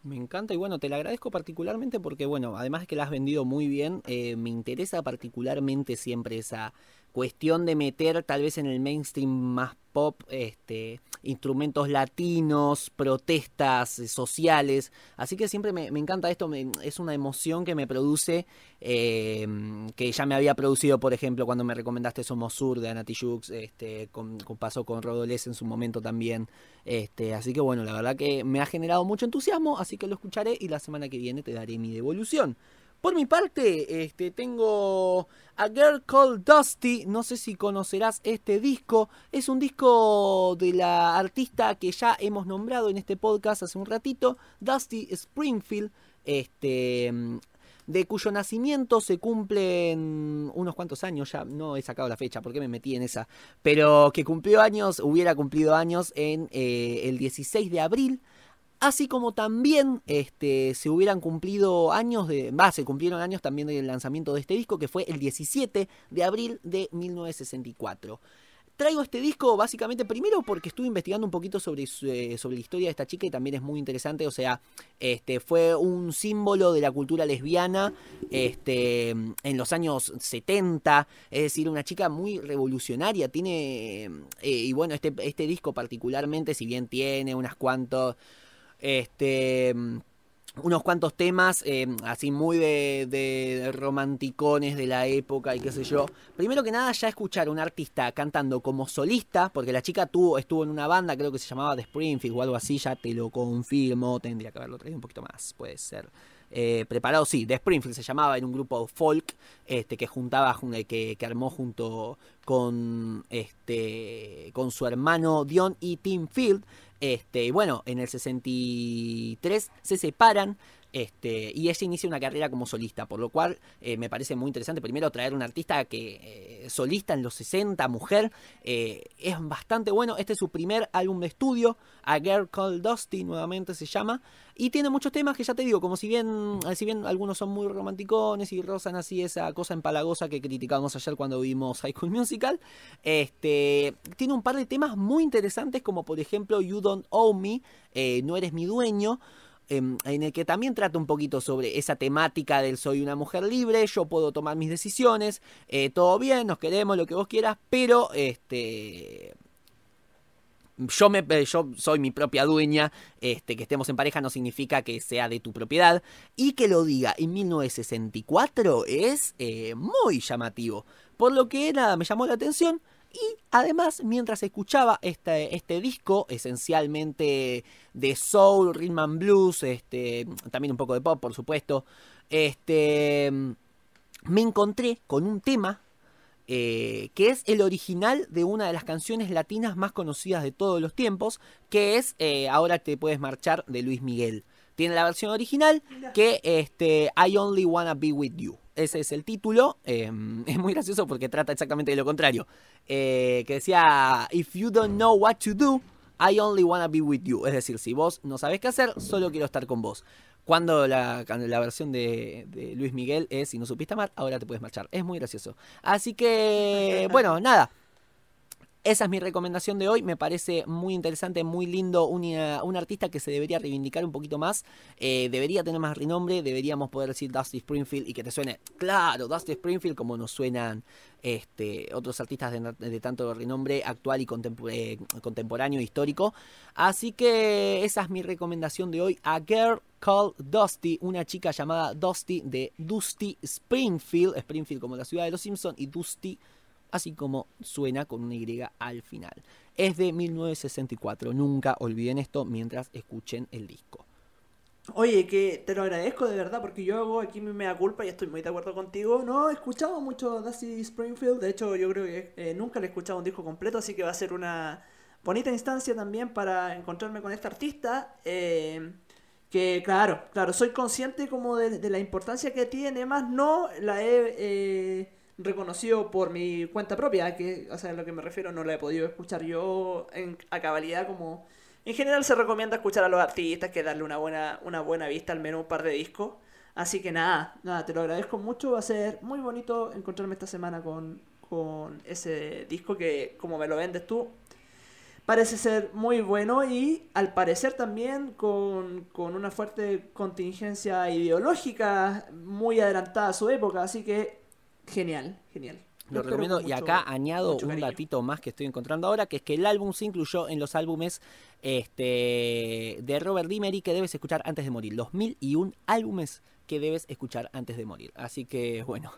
Me encanta y bueno, te la agradezco particularmente porque bueno, además de que la has vendido muy bien, eh, me interesa particularmente siempre esa cuestión de meter tal vez en el mainstream más pop este instrumentos latinos, protestas eh, sociales, así que siempre me, encanta esto, me- es una emoción que me produce, eh, que ya me había producido por ejemplo cuando me recomendaste Somos Sur de Anati Jux, este, con, con- pasó con Rodolés en su momento también, este, así que bueno, la verdad que me ha generado mucho entusiasmo, así que lo escucharé y la semana que viene te daré mi devolución. Por mi parte, este, tengo A Girl Called Dusty, no sé si conocerás este disco, es un disco de la artista que ya hemos nombrado en este podcast hace un ratito, Dusty Springfield, este, de cuyo nacimiento se cumplen unos cuantos años, ya. No he sacado la fecha, porque me metí en esa, pero que cumplió años, hubiera cumplido años en eh, el 16 de abril, así como también este, se hubieran cumplido años de, va, se cumplieron años también del lanzamiento de este disco, que fue el 17 de abril de 1964. Traigo este disco básicamente primero porque estuve investigando un poquito sobre, eh, sobre la historia de esta chica y también es muy interesante. O sea, este fue un símbolo de la cultura lesbiana este, en los años 70. Es decir, una chica muy revolucionaria. Tiene. eh, y bueno, este, este disco particularmente, si bien tiene unas cuantos. Este unos cuantos temas eh, así muy de, de romanticones de la época y qué sé yo. Primero que nada, ya escuchar a un artista cantando como solista, porque la chica tuvo, estuvo en una banda, creo que se llamaba The Springfield o algo así, ya te lo confirmo, tendría que haberlo traído un poquito más, puede ser. Eh, preparado, sí, The Springfield se llamaba, en un grupo folk este, que juntaba, jun- que, que armó junto con, este, con su hermano Dion y Tim Field. Este, bueno, en el 63 se separan. Este, y ella inicia una carrera como solista, por lo cual eh, me parece muy interesante primero traer un artista que eh, solista en los 60, mujer, eh, es bastante bueno. Este es su primer álbum de estudio, A Girl Called Dusty, nuevamente se llama, y tiene muchos temas que ya te digo, como si bien, si bien algunos son muy romanticones y rozan así esa cosa empalagosa que criticamos ayer cuando vimos High School Musical, este, tiene un par de temas muy interesantes como por ejemplo You Don't Owe Me, eh, No Eres Mi Dueño, en el que también trata un poquito sobre esa temática del soy una mujer libre, yo puedo tomar mis decisiones, eh, todo bien, nos queremos, lo que vos quieras, pero este yo, me, eh, yo soy mi propia dueña, este, que estemos en pareja no significa que sea de tu propiedad, y que lo diga en 1964 es eh, muy llamativo, por lo que nada, me llamó la atención, y además, mientras escuchaba este, este disco, esencialmente de soul, rhythm and blues, este, también un poco de pop, por supuesto, este, me encontré con un tema eh, que es el original de una de las canciones latinas más conocidas de todos los tiempos, que es eh, Ahora te puedes marchar de Luis Miguel. Tiene la versión original que este, I Only Wanna Be With You. Ese es el título. eh, es muy gracioso porque trata exactamente de lo contrario. Eh, que decía, If you don't know what to do, I only wanna be with you. Es decir, si vos no sabés qué hacer, solo quiero estar con vos. Cuando la, la versión de, de Luis Miguel es, si no supiste amar, ahora te puedes marchar. Es muy gracioso. Así que, bueno, nada. Esa es mi recomendación de hoy. Me parece muy interesante, muy lindo. Un artista que se debería reivindicar un poquito más. Eh, debería tener más renombre. Deberíamos poder decir Dusty Springfield y que te suene, claro, Dusty Springfield, como nos suenan este, otros artistas de, tanto renombre actual y contempo- eh, contemporáneo, histórico. Así que esa es mi recomendación de hoy. A Girl Called Dusty, una chica llamada Dusty de Dusty Springfield. Springfield como la ciudad de los Simpsons y Dusty así como suena con una Y al final. Es de 1964, nunca olviden esto mientras escuchen el disco. Oye, que te lo agradezco de verdad porque yo hago aquí mi mea culpa y estoy muy de acuerdo contigo. No he escuchado mucho Dusty Springfield, de hecho yo creo que eh, nunca le he escuchado un disco completo, así que va a ser una bonita instancia también para encontrarme con este artista. eh, que claro, claro, soy consciente como de, la importancia que tiene, más no la he eh, reconocido por mi cuenta propia, que, o sea, a lo que me refiero, no la he podido escuchar yo en, a cabalidad como... En general se recomienda escuchar a los artistas, que darle una buena, una buena vista, al menos un par de discos. Así que nada, nada, te lo agradezco mucho, va a ser muy bonito encontrarme esta semana con, con ese disco que, como me lo vendes tú, parece ser muy bueno y al parecer también con, con una fuerte contingencia ideológica muy adelantada a su época, así que genial, genial. Lo recomiendo y acá añado un datito más que estoy encontrando ahora, que es que el álbum se incluyó en los álbumes este, de Robert Dimery que debes escuchar antes de morir. Los mil y un álbumes que debes escuchar antes de morir. Así que bueno,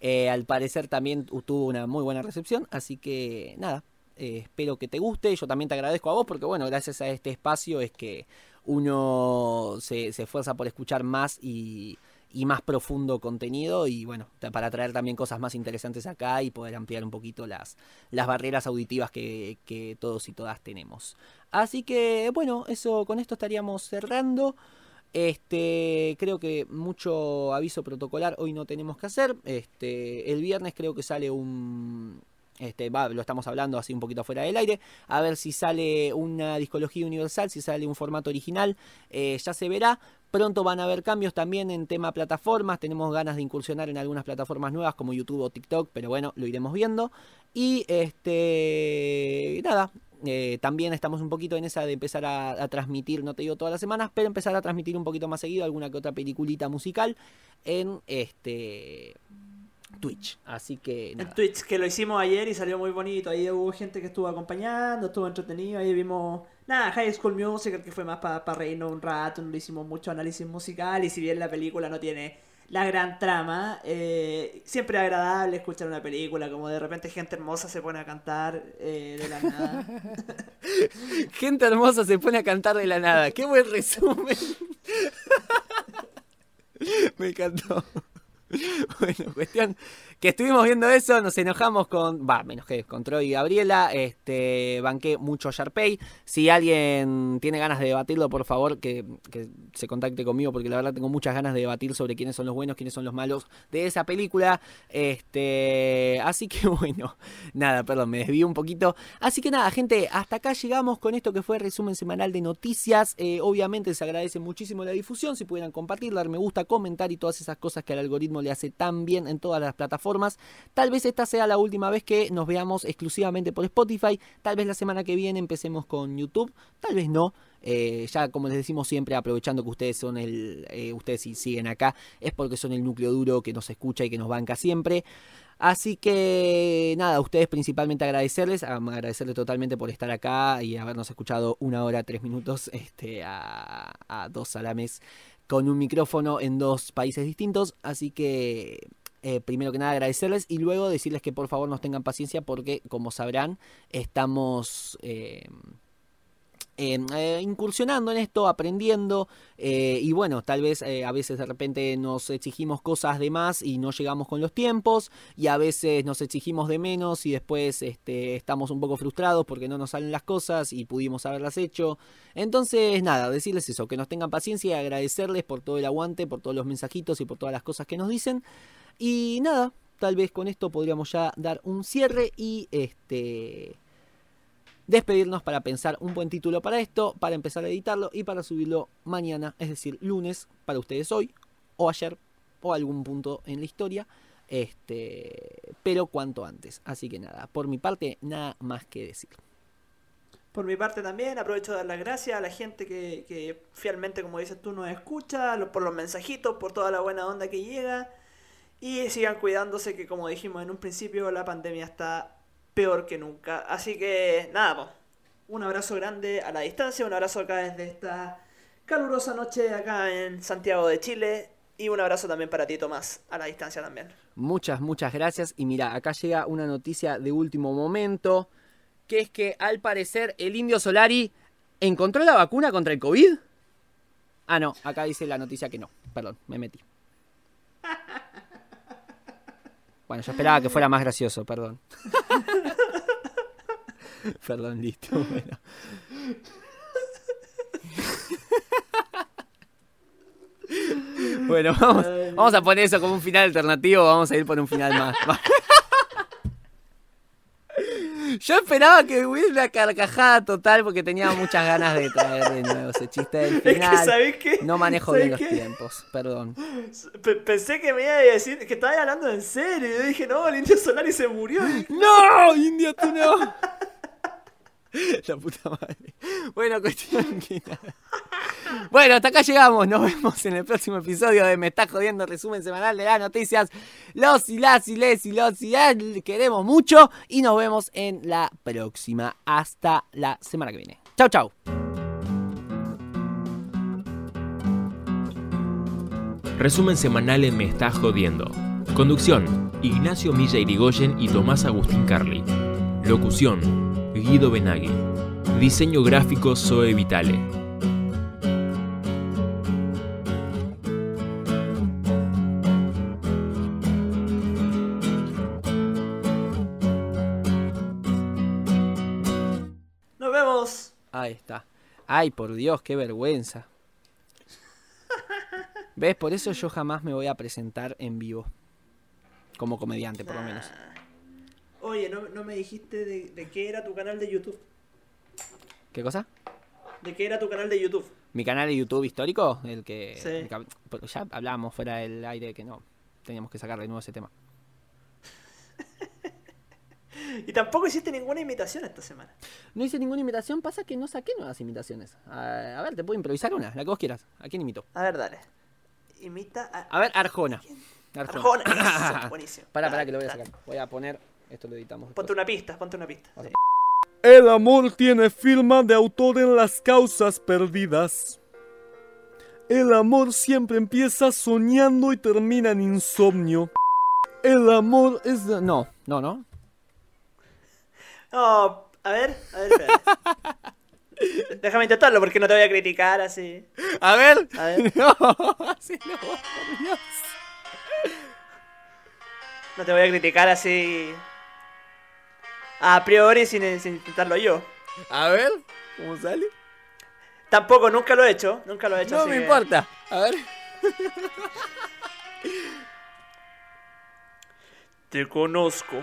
eh, al parecer también tu- tuvo una muy buena recepción, así que nada. eh, espero que te guste, yo también te agradezco a vos porque bueno, gracias a este espacio es que uno se, se esfuerza por escuchar más y, y más profundo contenido y bueno, para traer también cosas más interesantes acá y poder ampliar un poquito las, las barreras auditivas que, que todos y todas tenemos. Así que bueno, eso con esto estaríamos cerrando. Este, creo que mucho aviso protocolar hoy no tenemos que hacer. Este, el viernes creo que sale un este, lo estamos hablando así un poquito fuera del aire, a ver si sale una discología universal, si sale un formato original, eh, ya se verá. Pronto van a haber cambios también en tema plataformas, tenemos ganas de incursionar en algunas plataformas nuevas como YouTube o TikTok, pero bueno, lo iremos viendo. Y este, nada, eh, también estamos un poquito en esa de empezar a, a transmitir, no te digo todas las semanas, pero empezar a transmitir un poquito más seguido alguna que otra peliculita musical en este Twitch. Así que En nada. Twitch, que lo hicimos ayer y salió muy bonito. Ahí hubo gente que estuvo acompañando, estuvo entretenido. Ahí vimos, nada, High School Musical, que fue más para reírnos un rato. No le hicimos mucho análisis musical. Y si bien la película no tiene la gran trama, eh, siempre es agradable escuchar una película. Como de repente gente hermosa se pone a cantar eh, de la nada. Gente hermosa se pone a cantar de la nada. Qué buen resumen. Me encantó. Bueno, cuestión que estuvimos viendo eso, nos enojamos con, va, menos que con Troy y Gabriela, este, banqué mucho Sharpay. Si alguien tiene ganas de debatirlo, por favor, que, se contacte conmigo, porque la verdad tengo muchas ganas de debatir sobre quiénes son los buenos, quiénes son los malos de esa película. Este, así que bueno, nada, perdón, me desvío un poquito. Así que nada, gente, hasta acá llegamos con esto que fue resumen semanal de noticias. Eh, obviamente se agradece muchísimo la difusión, si pudieran compartir, dar me gusta, comentar y todas esas cosas que al algoritmo le hace tan bien en todas las plataformas. Tal vez esta sea la última vez que nos veamos exclusivamente por Spotify. Tal vez la semana que viene empecemos con YouTube. Tal vez no. Eh, ya como les decimos siempre, aprovechando que ustedes son el, eh, ustedes si siguen acá, es porque son el núcleo duro que nos escucha y que nos banca siempre. Así que nada, a ustedes principalmente agradecerles, agradecerles totalmente por estar acá y habernos escuchado una hora, tres minutos este, a, a dos salames con un micrófono en dos países distintos. Así que eh, primero que nada agradecerles y luego decirles que por favor nos tengan paciencia porque como sabrán estamos... eh, eh, eh, incursionando en esto, aprendiendo y bueno, tal vez a veces de repente nos exigimos cosas de más y no llegamos con los tiempos y a veces nos exigimos de menos y después este, estamos un poco frustrados porque no nos salen las cosas y pudimos haberlas hecho. Entonces nada, decirles eso, que nos tengan paciencia y agradecerles por todo el aguante, por todos los mensajitos y por todas las cosas que nos dicen. Y nada, tal vez con esto podríamos ya dar un cierre y este despedirnos para pensar un buen título para esto, para empezar a editarlo y para subirlo mañana, es decir, lunes para ustedes hoy o ayer o algún punto en la historia, este, pero cuanto antes. Así que nada, por mi parte nada más que decir. Por mi parte también aprovecho de dar las gracias a la gente que, que fielmente, como dices tú, nos escucha, por los mensajitos, por toda la buena onda que llega. Y sigan cuidándose que, como dijimos en un principio, la pandemia está peor que nunca. Así que nada, po. un abrazo grande a la distancia, un abrazo acá desde esta calurosa noche acá en Santiago de Chile. Y un abrazo también para ti, Tomás, a la distancia también. Muchas, muchas gracias. Y mira, acá llega una noticia de último momento, que es que al parecer el indio Solari encontró la vacuna contra el COVID. Ah, no, acá dice la noticia que no. Perdón, me metí. Bueno, yo esperaba que fuera más gracioso, perdón. perdón, listo. Bueno. Bueno, vamos, vamos a poner eso como un final alternativo. Vamos a ir por un final más. Yo esperaba que hubiera una carcajada total porque tenía muchas ganas de traer de nuevo ese chiste del Es que, final. ¿sabés qué? No manejo bien los tiempos, perdón. Pe- pensé que me iba a decir que estabas hablando en serio. Y yo dije, no, el indio Solari se murió. ¡No! ¡Indio, tú no! La puta madre. Bueno, cuestión que nada. Bueno, hasta acá llegamos. Nos vemos en el próximo episodio de Me está jodiendo resumen semanal de las noticias. Los y las y les y los y las queremos mucho. Y nos vemos en la próxima. Hasta la semana que viene. Chau, chau. Resumen semanal en Me está jodiendo. Conducción: Ignacio Milla Irigoyen y Tomás Agustín Carli. Locución: Guido Benagui. Diseño gráfico Zoe Vitale. Ay, por Dios, qué vergüenza. ¿Ves? Por eso yo jamás me voy a presentar en vivo. Como comediante, por lo menos. Oye, no, no me dijiste de, de qué era tu canal de YouTube. ¿Qué cosa? ¿De qué era tu canal de YouTube? Mi canal de YouTube histórico, el que... Sí. el que- ya hablábamos fuera del aire que no. Teníamos que sacar de nuevo ese tema. Y tampoco hiciste ninguna imitación esta semana. No hice ninguna imitación, pasa que no saqué nuevas imitaciones. A, a ver, te puedo improvisar una, la que vos quieras. ¿A quién imito? A ver, dale. Imita a A ver, Arjona. Arjona. Eso, buenísimo. Pará, Dale, pará, que lo voy a sacar. Voy a poner... Esto lo editamos. después. Ponte una pista, ponte una pista. Sí. El amor tiene firma de autor en las causas perdidas. El amor siempre empieza soñando y termina en insomnio. El amor es... Es- No, no, no. No, a ver, a ver, espera. Déjame intentarlo porque no te voy a criticar así. A ver. A ver, No, hacelo vos, por Dios. no te voy a criticar así. A priori sin, sin intentarlo yo. A ver, ¿cómo sale? Tampoco, nunca lo he hecho. Nunca lo he hecho No así me que- importa. A ver. Te conozco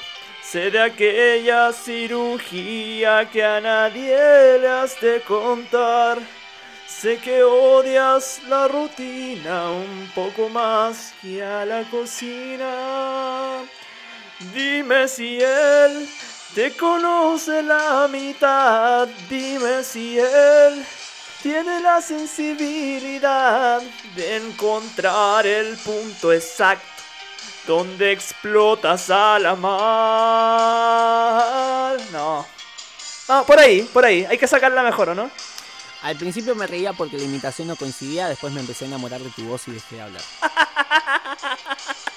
Sé de aquella cirugía que a nadie le has de contar. Sé que odias la rutina un poco más que a la cocina. Dime si él te conoce la mitad. Dime si él tiene la sensibilidad de encontrar el punto exacto donde explotas a la mar. No. Ah, por ahí, por ahí. Hay que sacarla mejor, ¿o no? Al principio me reía porque la imitación no coincidía, después me empecé a enamorar de tu voz y dejé de hablar.